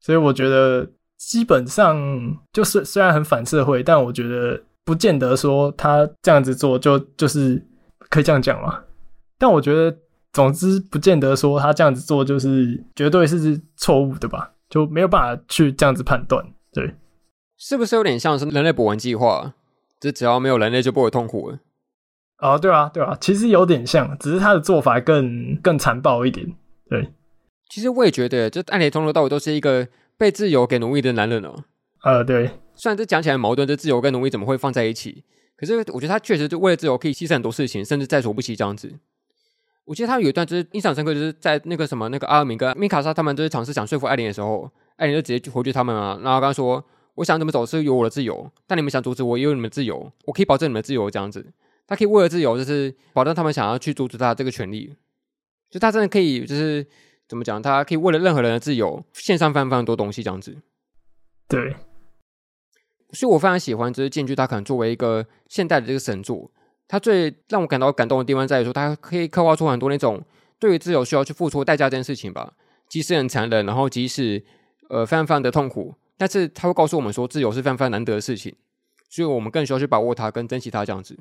所以我觉得基本上就是虽然很反社会，但我觉得不见得说他这样子做就就是可以这样讲嘛。但我觉得总之不见得说他这样子做就是绝对是错误的吧。就没有办法去这样子判断，对，是不是有点像是人类补完计划？就只要没有人类，就不会痛苦了。哦，对啊，对啊，其实有点像，只是他的做法更更残暴一点。对，其实我也觉得，就艾连从头到尾都是一个被自由给奴役的男人哦。呃，对。虽然这讲起来矛盾，这自由跟奴役怎么会放在一起？可是我觉得他确实就为了自由可以牺牲很多事情，甚至在所不惜这样子。我记得他有一段就是印象深刻，就是在那个什么那个阿尔敏跟米卡莎他们就是尝试想说服艾琳的时候，艾琳就直接回绝他们啊，然后刚刚说：“我想怎么走是有我的自由，但你们想阻止我也有你们自由，我可以保证你们自由。”这样子，他可以为了自由，就是保证他们想要去阻止他这个权利。就他真的可以，就是怎么讲？他可以为了任何人的自由，献上非常非常多东西，这样子。对。所以我非常喜欢，就是《剑剧》，它可能作为一个现代的这个神作，它最让我感到感动的地方在于说，它可以刻画出很多那种对于自由需要去付出代价这件事情吧。即使很残忍，然后即使呃非常非常的痛苦，但是它会告诉我们说，自由是非常非常难得的事情，所以我们更需要去把握它，跟珍惜它这样子。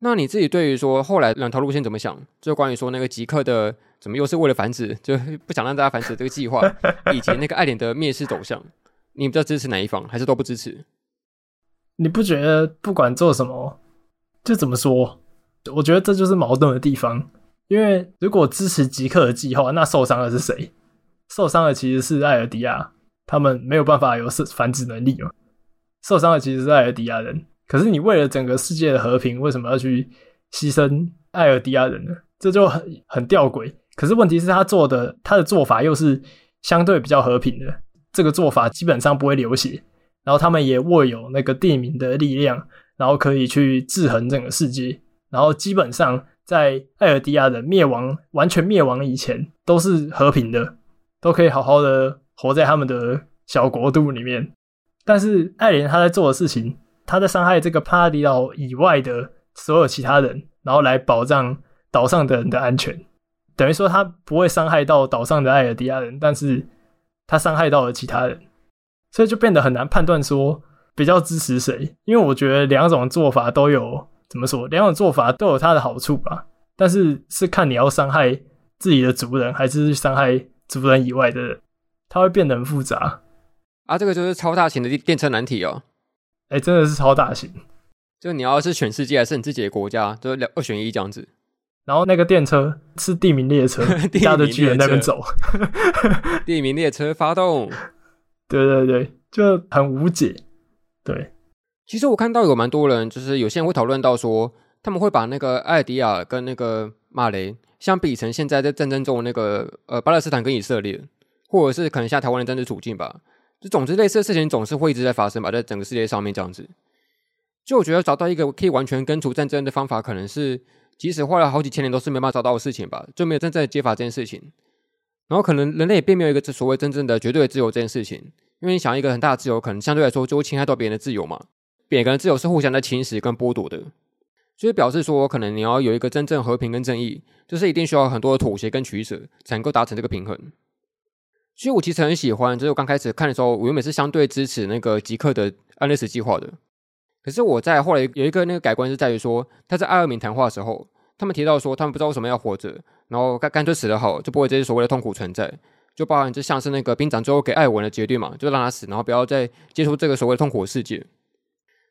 那你自己对于说后来两条路线怎么想？就关于说那个吉克的怎么又是为了繁殖，就不想让大家繁殖这个计划，以及那个爱莲的灭世走向。你比较支持哪一方，还是都不支持？你不觉得不管做什么，就怎么说？我觉得这就是矛盾的地方。因为如果支持吉克的计划，那受伤的是谁？受伤的其实是艾尔迪亚，他们没有办法有繁殖能力嘛。受伤的其实是艾尔迪亚人。可是你为了整个世界的和平，为什么要去牺牲艾尔迪亚人呢？这就很很吊诡。可是问题是，他做的他的做法又是相对比较和平的。这个做法基本上不会流血，然后他们也握有那个地名的力量，然后可以去制衡整个世界。然后基本上在艾尔迪亚人灭亡完全灭亡以前，都是和平的，都可以好好的活在他们的小国度里面。但是艾连他在做的事情，他在伤害这个帕拉迪岛以外的所有其他人，然后来保障岛上的人的安全。等于说他不会伤害到岛上的艾尔迪亚人，但是。他伤害到了其他人，所以就变得很难判断说比较支持谁。因为我觉得两种做法都有怎么说，两种做法都有它的好处吧。但是是看你要伤害自己的族人，还是伤害族人以外的人，它会变得很复杂。啊，这个就是超大型的电车难题哦。哎、欸，真的是超大型。就你要是全世界还是你自己的国家，就是两二选一这样子。然后那个电车是地名列车，*laughs* 驾着巨人在那边走。*laughs* 地名列车发动，*laughs* 对对对，就很无解。对，其实我看到有蛮多人，就是有些人会讨论到说，他们会把那个艾尔迪亚跟那个马雷相比成现在在战争中的那个呃巴勒斯坦跟以色列，或者是可能像台湾的政治处境吧。就总之类似的事情总是会一直在发生吧，在整个世界上面这样子。就我觉得找到一个可以完全根除战争的方法，可能是。即使花了好几千年都是没办法找到的事情吧，就没有真正的解法这件事情。然后可能人类也并没有一个所谓真正的绝对的自由这件事情，因为你想一个很大的自由，可能相对来说就会侵害到别人的自由嘛。每个人自由是互相的侵蚀跟剥夺的，所以表示说，可能你要有一个真正和平跟正义，就是一定需要很多的妥协跟取舍，才能够达成这个平衡。所以我其实很喜欢，就是我刚开始看的时候，我原本是相对支持那个吉克的安乐死计划的。可是我在后来有一个那个改观是在于说，他在阿尔敏谈话的时候，他们提到说他们不知道为什么要活着，然后干干脆死了好，就不会这些所谓的痛苦存在，就包含就像是那个兵长最后给艾文的决定嘛，就让他死，然后不要再接触这个所谓的痛苦的世界。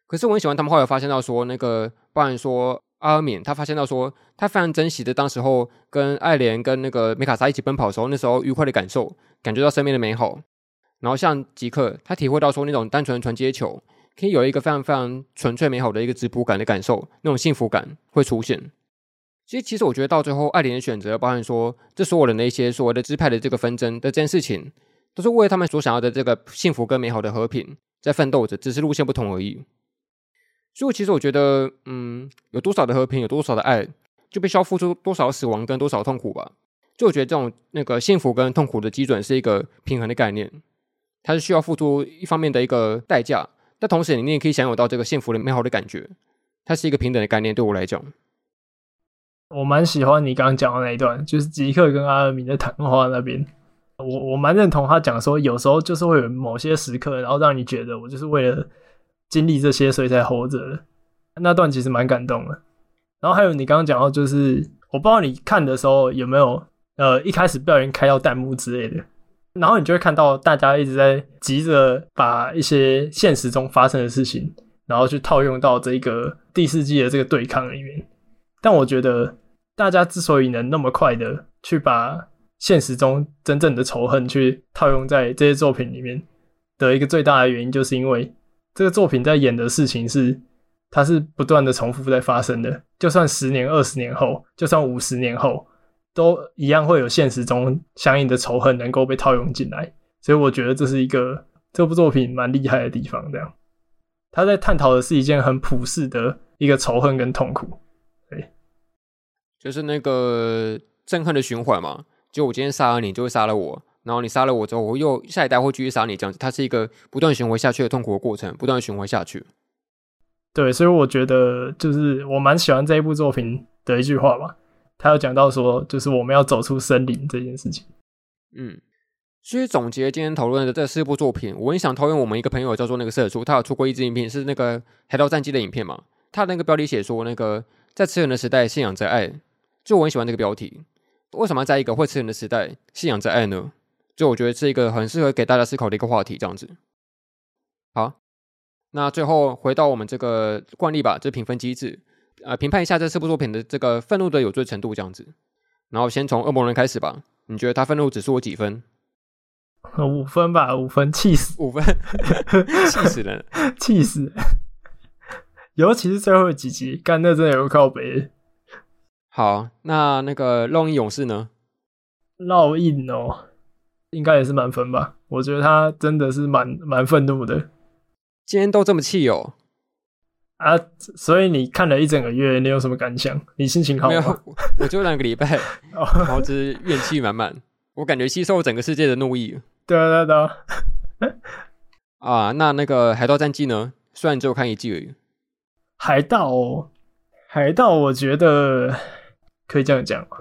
可是我很喜欢他们后来发现到说，那个包含说阿尔敏他发现到说，他非常珍惜的当时候跟艾莲跟那个梅卡莎一起奔跑的时候，那时候愉快的感受，感觉到生命的美好。然后像吉克，他体会到说那种单纯的传接球。可以有一个非常非常纯粹美好的一个质朴感的感受，那种幸福感会出现。其实，其实我觉得到最后，艾连的选择，包含说这所有人的一些所谓的支派的这个纷争的这件事情，都是为他们所想要的这个幸福跟美好的和平在奋斗着，只是路线不同而已。所以，其实我觉得，嗯，有多少的和平，有多少的爱，就必须要付出多少死亡跟多少痛苦吧。就我觉得这种那个幸福跟痛苦的基准是一个平衡的概念，它是需要付出一方面的一个代价。但同时，你也可以享有到这个幸福的美好的感觉，它是一个平等的概念。对我来讲，我蛮喜欢你刚刚讲的那一段，就是吉克跟阿尔敏的谈话那边。我我蛮认同他讲说，有时候就是会有某些时刻，然后让你觉得我就是为了经历这些，所以才活着。那段其实蛮感动的。然后还有你刚刚讲到，就是我不知道你看的时候有没有呃一开始不小心开到弹幕之类的。然后你就会看到大家一直在急着把一些现实中发生的事情，然后去套用到这个第四季的这个对抗里面。但我觉得大家之所以能那么快的去把现实中真正的仇恨去套用在这些作品里面的一个最大的原因，就是因为这个作品在演的事情是，它是不断的重复在发生的，就算十年、二十年后，就算五十年后，都一样会有现实中相应的仇恨能够被套用进来。所以我觉得这是一个这部作品蛮厉害的地方。这样，他在探讨的是一件很普世的一个仇恨跟痛苦。对，就是那个憎恨的循环嘛。就我今天杀了你，就会杀了我，然后你杀了我之后，我又下一代会继续杀你，这样子，它是一个不断循环下去的痛苦的过程，不断循环下去。对，所以我觉得就是我蛮喜欢这一部作品的一句话吧，他有讲到说，就是我们要走出森林这件事情。嗯，所以总结今天讨论的这四部作品，我很想讨厌我们一个朋友叫做那个社畜，他有出过一支影片，是那个《海盗战记》的影片嘛？他那个标题写说，那个在吃人的时代，信仰着爱，就我很喜欢这个标题。为什么在一个会吃人的时代信仰着爱呢？就我觉得是一个很适合给大家思考的一个话题，这样子。好，那最后回到我们这个惯例吧，这评分机制，呃，评判一下这四部作品的这个愤怒的有罪程度，这样子。然后先从恶魔人开始吧，你觉得他愤怒指数有几分？五分吧，五分，气死，五分，*laughs* *laughs* 气死人，气死。尤其是最后几集，干那真的有靠北。好，那那个烙印勇士呢？烙印哦，应该也是满分吧？我觉得他真的是蛮蛮愤怒的。今天都这么气哦？啊，所以你看了一整个月，你有什么感想？你心情好吗？没有，我就两个礼拜，*laughs* 然后就是怨气满满，我感觉吸收了整个世界的怒意。对啊，对啊。*laughs* 啊，那那个海盗战记呢？虽然只有看一季而已。海盗哦，海盗，我觉得。可以这样讲吗？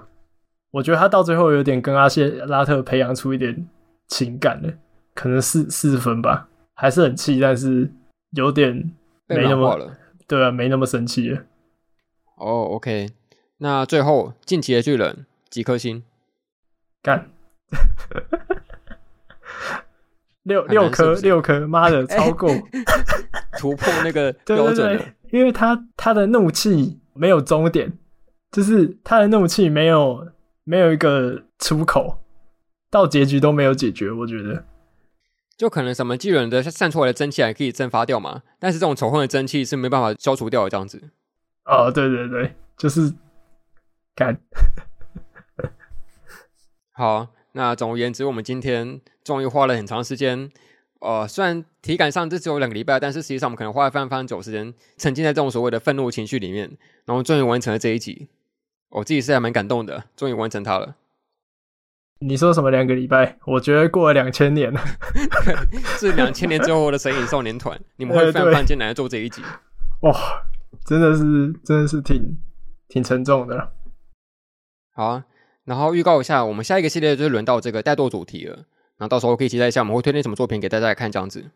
我觉得他到最后有点跟阿谢拉特培养出一点情感了，可能四四分吧，还是很气，但是有点没那么了。对啊，没那么生气了。哦、oh，OK，那最后进击的巨人几颗星？干，*laughs* 六六颗六颗，妈的，超过 *laughs* 突破那个 *laughs* 标准了。对对对，因为他他的怒气没有终点。就是他的怒气没有没有一个出口，到结局都没有解决。我觉得，就可能什么巨人的散出来的蒸汽还可以蒸发掉嘛，但是这种仇恨的蒸汽是没办法消除掉的，这样子。哦，对对对，就是干。*laughs* 好，那总而言之，我们今天终于花了很长时间。呃，虽然体感上这只有两个礼拜，但是实际上我们可能花了非常非常久时间沉浸在这种所谓的愤怒情绪里面，然后终于完成了这一集。我自己是还蛮感动的，终于完成它了。你说什么两个礼拜？我觉得过了两千年了，*laughs* 是两千年之后的神隐少年团，*laughs* 你们会非常艰难来做这一集。哇，真的是真的是挺挺沉重的。好啊，然后预告一下，我们下一个系列就是轮到这个怠惰主题了。然后到时候可以期待一下，我们会推荐什么作品给大家来看这样子。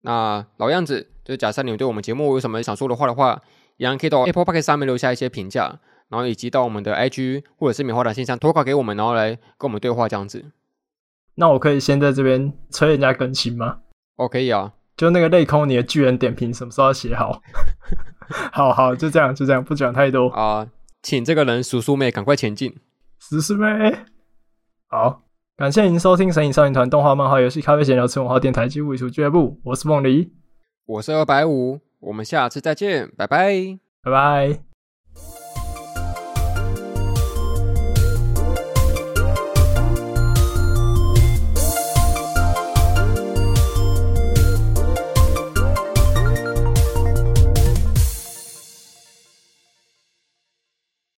那老样子，就是假设你们对我们节目有什么想说的话的话，一样可以到 Apple Podcast 上面留下一些评价。然后以及到我们的 IG 或者是棉花糖信箱投稿给我们，然后来跟我们对话这样子。那我可以先在这边催人家更新吗？哦，可以啊。就那个类空，你的巨人点评什么时候要写好？*laughs* 好好，就这样，就这样，不讲太多啊。请这个人叔叔妹赶快前进。叔叔妹，好，感谢您收听神隐少年团动画、漫画、游戏、咖啡闲聊、吃文化电台及物语俱乐部。我是梦梨，我是二百五，我们下次再见，拜拜，拜拜。